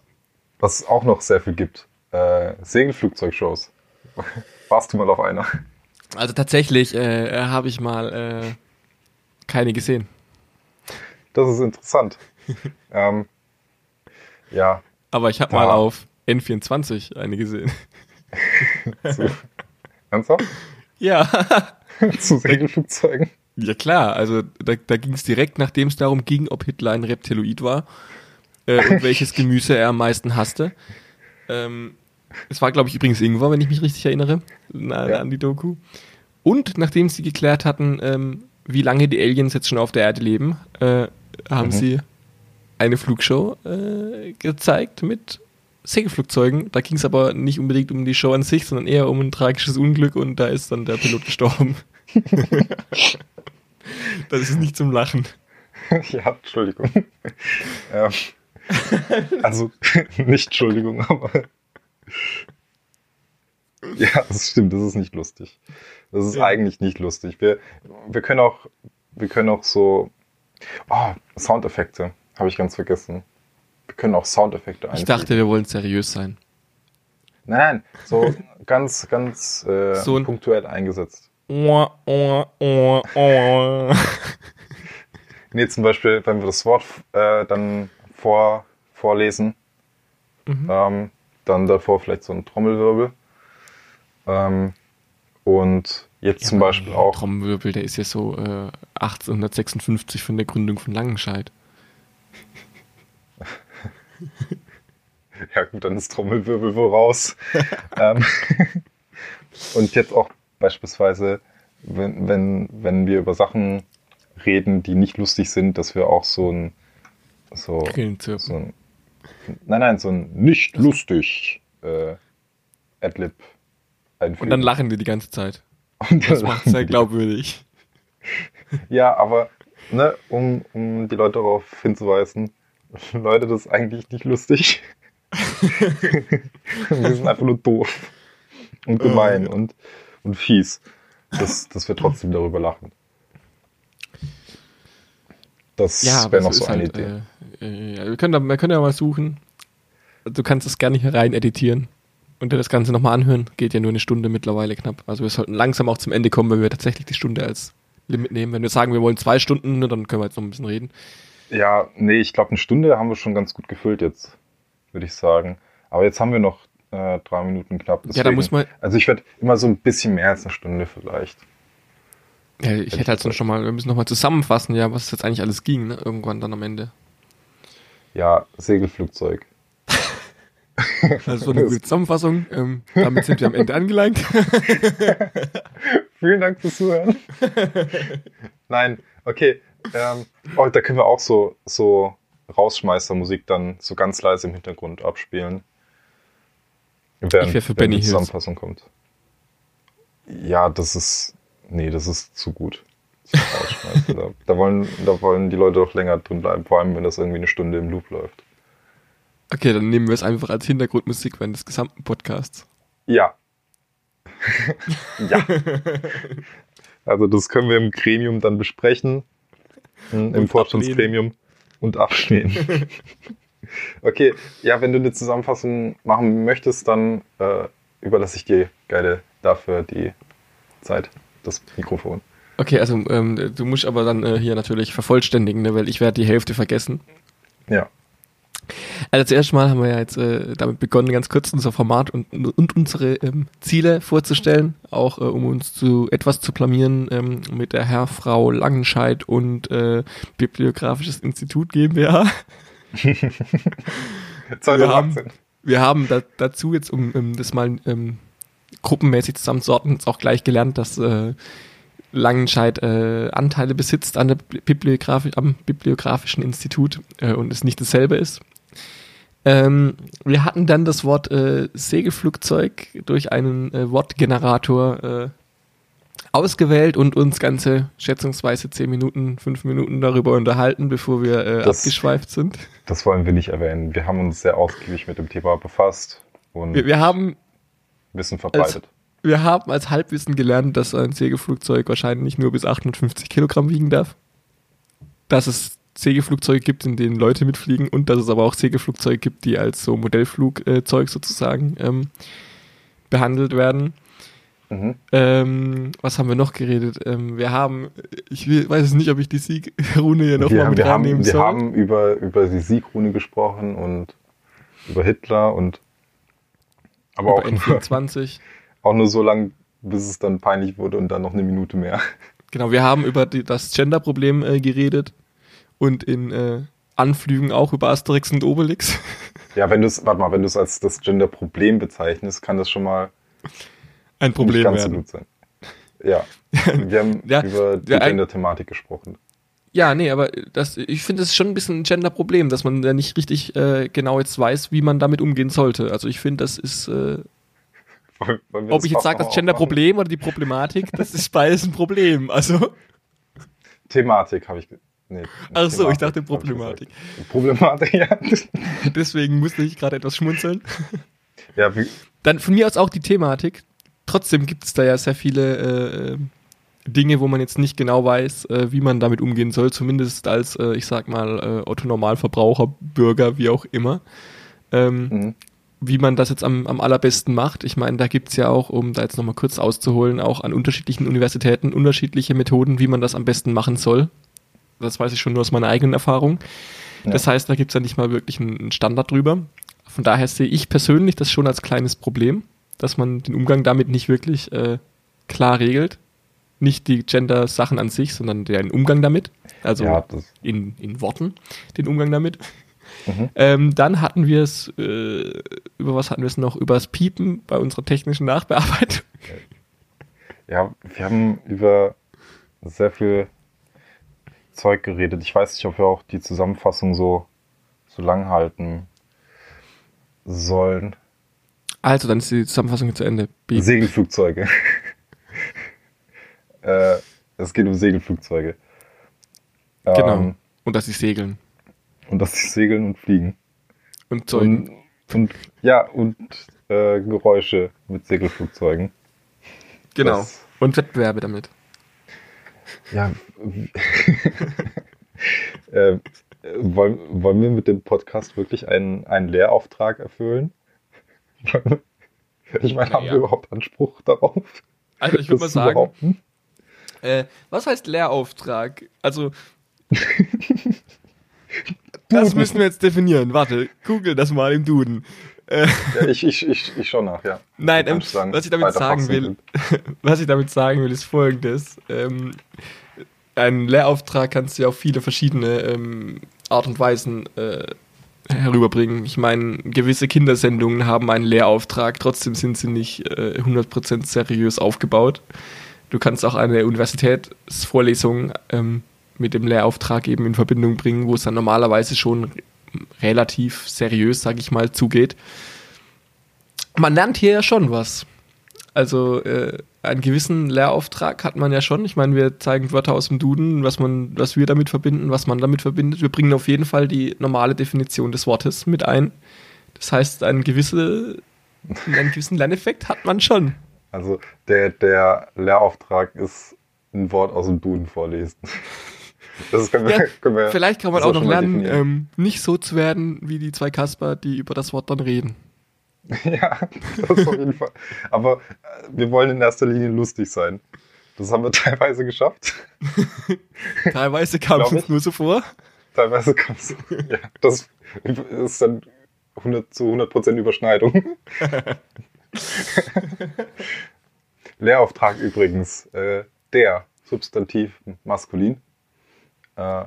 Was es auch noch sehr viel gibt. Äh, Segelflugzeugshows. (laughs) Warst du mal auf einer? Also tatsächlich äh, habe ich mal äh, keine gesehen. Das ist interessant. (laughs) ähm, ja, Aber ich habe mal auf N24 eine gesehen. (laughs) ernsthaft? ja. zu Segelflugzeugen? Ja klar, also da, da ging es direkt, nachdem es darum ging, ob Hitler ein Reptiloid war äh, und (laughs) welches Gemüse er am meisten hasste. Ähm, es war, glaube ich, übrigens Ingwer, wenn ich mich richtig erinnere, na, Ja. an die Doku. Und nachdem sie geklärt hatten, ähm, wie lange die Aliens jetzt schon auf der Erde leben, äh, haben Mhm. sie eine Flugshow äh, gezeigt mit Segelflugzeugen. Da ging es aber nicht unbedingt um die Show an sich, sondern eher um ein tragisches Unglück und da ist dann der Pilot gestorben. (laughs) das ist nicht zum Lachen. ja, Entschuldigung. ähm, also, (laughs) nicht Entschuldigung, aber. ja, das stimmt, das ist nicht lustig. Das ist ja. eigentlich nicht lustig. Wir, wir können auch, wir können auch so. Oh, Soundeffekte. Habe ich ganz vergessen. Wir können auch Soundeffekte einfügen. Ich dachte, wir wollen seriös sein. Nein, nein, so ganz, ganz äh, so punktuell eingesetzt. Nee, zum Beispiel, wenn wir das Wort äh, dann vor, vorlesen, mhm. ähm, dann davor vielleicht so ein Trommelwirbel. Ähm, und jetzt ja, zum Beispiel auch. Trommelwirbel, der ist ja so äh, 1856 von der Gründung von Langenscheid. (laughs) ja gut, dann ist Trommelwirbel wohl raus. (laughs) ähm, (laughs) und jetzt auch beispielsweise, wenn, wenn, wenn wir über Sachen reden, die nicht lustig sind, dass wir auch so ein so, so ein nein, nein, so ein nicht lustig äh, Adlib einfügen. Und dann lachen die die ganze Zeit. (laughs) Und das macht sehr glaubwürdig. ja, aber ne, um, um die Leute darauf hinzuweisen, (laughs) Leute, das ist eigentlich nicht lustig. (laughs) wir sind einfach nur doof und gemein oh, ja. und, und fies, dass, dass wir trotzdem darüber lachen. Das ja, wäre noch so eine halt, Idee. Äh, äh, wir, können da, wir können ja mal suchen. Du kannst es gerne hier rein editieren und dir das Ganze nochmal anhören. Geht ja nur eine Stunde mittlerweile knapp. Also wir sollten langsam auch zum Ende kommen, wenn wir tatsächlich die Stunde als Limit nehmen. Wenn wir sagen, wir wollen zwei Stunden, dann können wir jetzt noch ein bisschen reden. Ja, nee, ich glaube, eine Stunde haben wir schon ganz gut gefüllt jetzt, würde ich sagen. Aber jetzt haben wir noch äh, drei Minuten knapp. Deswegen, ja, da muss man. Also ich werde immer so ein bisschen mehr als eine Stunde vielleicht. Ja, ich hätte halt so schon mal, wir müssen nochmal zusammenfassen, ja, was jetzt eigentlich alles ging, ne? Irgendwann dann am Ende. Ja, Segelflugzeug. (laughs) Also so eine gute Zusammenfassung. Ähm, damit sind wir am Ende angelangt. (laughs) Vielen Dank fürs Zuhören. (laughs) Nein, okay. Ähm, oh, da können wir auch so, so Rausschmeißermusik dann so ganz leise im Hintergrund abspielen. Während, ich für Benny die Zusammenfassung kommt. Ja, das ist. Nee, das ist zu gut. (laughs) da, da, wollen, da wollen die Leute doch länger drin bleiben, vor allem wenn das irgendwie eine Stunde im Loop läuft. Okay, dann nehmen wir es einfach als Hintergrundmusik während des gesamten Podcasts. Ja. (laughs) ja. (laughs) Also das können wir im Gremium dann besprechen im Vorstandsgremium und ablehnen. Okay, ja, wenn du eine Zusammenfassung machen möchtest, dann äh, überlasse ich dir geile dafür die Zeit, das Mikrofon. Okay, also ähm, du musst aber dann äh, hier natürlich vervollständigen, ne, weil ich werde die Hälfte vergessen. Ja. Also zuerst mal haben wir ja jetzt äh, damit begonnen, ganz kurz unser Format und, und unsere ähm, Ziele vorzustellen, auch äh, um uns zu etwas zu blamieren ähm, mit der Herr, Frau Langenscheid und äh, Bibliografisches Institut GmbH. (laughs) wir haben, wir haben da, dazu jetzt, um, um das mal ähm, gruppenmäßig zusammenzuordnen, auch gleich gelernt, dass äh, Langenscheid äh, Anteile besitzt an der Bibliografi am Bibliografischen Institut äh, und es nicht dasselbe ist. Ähm, wir hatten dann das Wort äh, Segelflugzeug durch einen äh, Wortgenerator äh, ausgewählt und uns ganze schätzungsweise 10 Minuten, 5 Minuten darüber unterhalten, bevor wir äh, das, abgeschweift sind. Das wollen wir nicht erwähnen. Wir haben uns sehr ausgiebig mit dem Thema befasst und wir, wir haben Wissen verbreitet. Als, wir haben als Halbwissen gelernt, dass ein Segelflugzeug wahrscheinlich nur bis 850 Kilogramm wiegen darf. Dass es Segelflugzeuge gibt, in denen Leute mitfliegen und dass es aber auch Segelflugzeuge gibt, die als so Modellflugzeug sozusagen ähm, behandelt werden. Mhm. Ähm, was haben wir noch geredet? Ähm, wir haben, ich weiß nicht, ob ich die Siegrune hier nochmal mit reinnehmen soll. Wir haben über, über die Siegrune gesprochen und über Hitler und aber über auch N24. (laughs) auch nur so lange, bis es dann peinlich wurde und dann noch eine Minute mehr. (laughs) Genau, wir haben über die, das Gender-Problem äh, geredet und in äh, Anflügen auch über Asterix und Obelix. (laughs) Ja, wenn du es, warte mal, wenn du es als das Gender-Problem bezeichnest, kann das schon mal ein Problem werden. So gut sein. Ja, (laughs) wir haben ja, über die Gender-Thematik gesprochen. Ja, nee, aber das, ich finde es schon ein bisschen ein Gender-Problem, dass man da nicht richtig äh, genau jetzt weiß, wie man damit umgehen sollte. Also ich finde, das ist, äh, (laughs) ob ich jetzt sage, das Gender-Problem oder die Problematik, das ist beides ein Problem. Also (laughs) Thematik habe ich. Nee, Ach so, ich dachte Problematik. Problematik, ja. Deswegen musste ich gerade etwas schmunzeln. Ja, wie Dann von mir aus auch die Thematik. Trotzdem gibt es da ja sehr viele äh, Dinge, wo man jetzt nicht genau weiß, äh, wie man damit umgehen soll, zumindest als, äh, ich sag mal, äh, Otto-Normalverbraucher, Bürger, wie auch immer. Ähm, mhm. Wie man das jetzt am, am allerbesten macht. Ich meine, da gibt es ja auch, um da jetzt nochmal kurz auszuholen, auch an unterschiedlichen Universitäten unterschiedliche Methoden, wie man das am besten machen soll. Das weiß ich schon nur aus meiner eigenen Erfahrung. Ja. Das heißt, da gibt es ja nicht mal wirklich einen Standard drüber. Von daher sehe ich persönlich das schon als kleines Problem, dass man den Umgang damit nicht wirklich äh, klar regelt nicht die Gender-Sachen an sich, sondern den Umgang damit. Also ja, in, in Worten den Umgang damit. Mhm. (laughs) Ähm, dann hatten wir es, äh, über was hatten wir es noch? Über das Piepen bei unserer technischen Nachbearbeitung. (laughs) Ja, wir haben über sehr viel Zeug geredet. Ich weiß nicht, ob wir auch die Zusammenfassung so, so lang halten sollen. Also, dann ist die Zusammenfassung zu Ende. Piep. Segelflugzeuge. (laughs) Äh, es geht um Segelflugzeuge. Genau. Ähm, und dass sie segeln. Und dass sie segeln und fliegen. Und Zeugen. Und, und ja, und äh, Geräusche mit Segelflugzeugen. Genau. Das, und Wettbewerbe damit. Ja. (laughs) äh, wollen, wollen wir mit dem Podcast wirklich einen, einen Lehrauftrag erfüllen? (laughs) ich meine, naja. haben wir überhaupt Anspruch darauf? Also ich würde mal sagen? Äh, was heißt Lehrauftrag? Also. (laughs) das müssen wir jetzt definieren. Warte, google das mal im Duden. Äh, ja, ich, ich, ich, ich schau nach, ja. Nein, ähm, sagen, was ich damit sagen will, (laughs) was ich damit sagen will, ist folgendes. Ähm, einen Lehrauftrag kannst du ja auf viele verschiedene ähm, Art und Weisen äh, herüberbringen. Ich meine, gewisse Kindersendungen haben einen Lehrauftrag, trotzdem sind sie nicht äh, 100% seriös aufgebaut. Du kannst auch eine Universitätsvorlesung ähm, mit dem Lehrauftrag eben in Verbindung bringen, wo es dann normalerweise schon relativ seriös, sage ich mal, zugeht. Man lernt hier ja schon was. Also äh, einen gewissen Lehrauftrag hat man ja schon. Ich meine, wir zeigen Wörter aus dem Duden, was man, was wir damit verbinden, was man damit verbindet. Wir bringen auf jeden Fall die normale Definition des Wortes mit ein. Das heißt, einen, gewisse, einen gewissen Lerneffekt hat man schon. Also der, der Lehrauftrag ist ein Wort aus dem Duden vorlesen. Das können wir, ja, können wir, vielleicht kann man auch noch lernen, ähm, nicht so zu werden wie die zwei Kasper, die über das Wort dann reden. (laughs) Ja, das auf jeden Fall. Aber äh, wir wollen in erster Linie lustig sein. Das haben wir (laughs) teilweise geschafft. (laughs) teilweise kam es uns nur so vor. Teilweise kam es. Ja, das ist dann 100 zu 100% Überschneidung. Lehrauftrag übrigens, äh, der, Substantiv maskulin. Äh,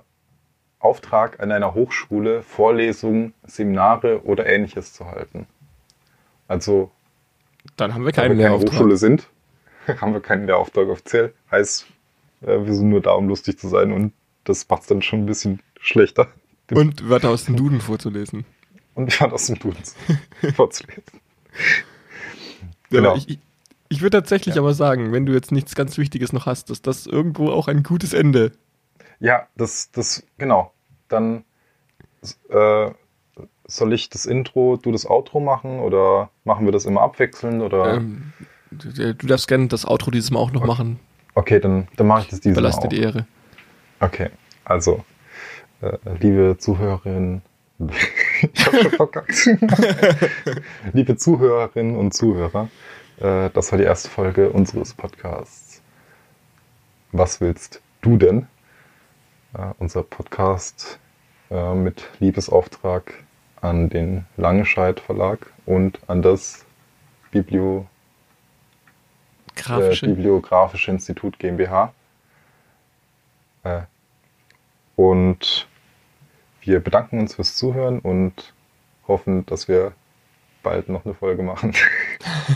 Auftrag an einer Hochschule, Vorlesungen, Seminare oder ähnliches zu halten. Also, dann haben wir keinen wenn wir keine Hochschule sind, (laughs) haben wir keinen Lehrauftrag offiziell. Heißt, äh, wir sind nur da, um lustig zu sein und das macht es dann schon ein bisschen schlechter. Und Wörter aus dem Duden vorzulesen. Und Wörter aus dem Duden (laughs) vorzulesen. Genau. Ich, ich, ich würde tatsächlich ja. aber sagen, wenn du jetzt nichts ganz Wichtiges noch hast, dass das irgendwo auch ein gutes Ende. Ja, das, das, genau. Dann äh, soll ich das Intro, du das Outro machen oder machen wir das immer abwechselnd oder? Ähm, du, darfst gerne das Outro dieses Mal auch noch okay. machen. Okay, dann, dann mache ich das dieses Mal. Überlass dir die Ehre. Okay, also, äh, liebe Zuhörerinnen, (laughs) ich habe schon verkackt. (laughs) Liebe Zuhörerinnen und Zuhörer, äh, das war die erste Folge unseres Podcasts. Was willst du denn? Äh, unser Podcast äh, mit Liebesauftrag an den Langescheid Verlag und an das Biblio. Äh, Bibliografische Institut GmbH. Äh, und wir bedanken uns fürs Zuhören und hoffen, dass wir bald noch eine Folge machen.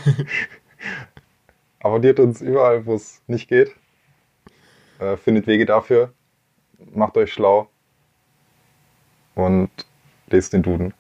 (laughs) Abonniert uns überall, wo es nicht geht. Äh, findet Wege dafür. macht euch schlau und lest den Duden.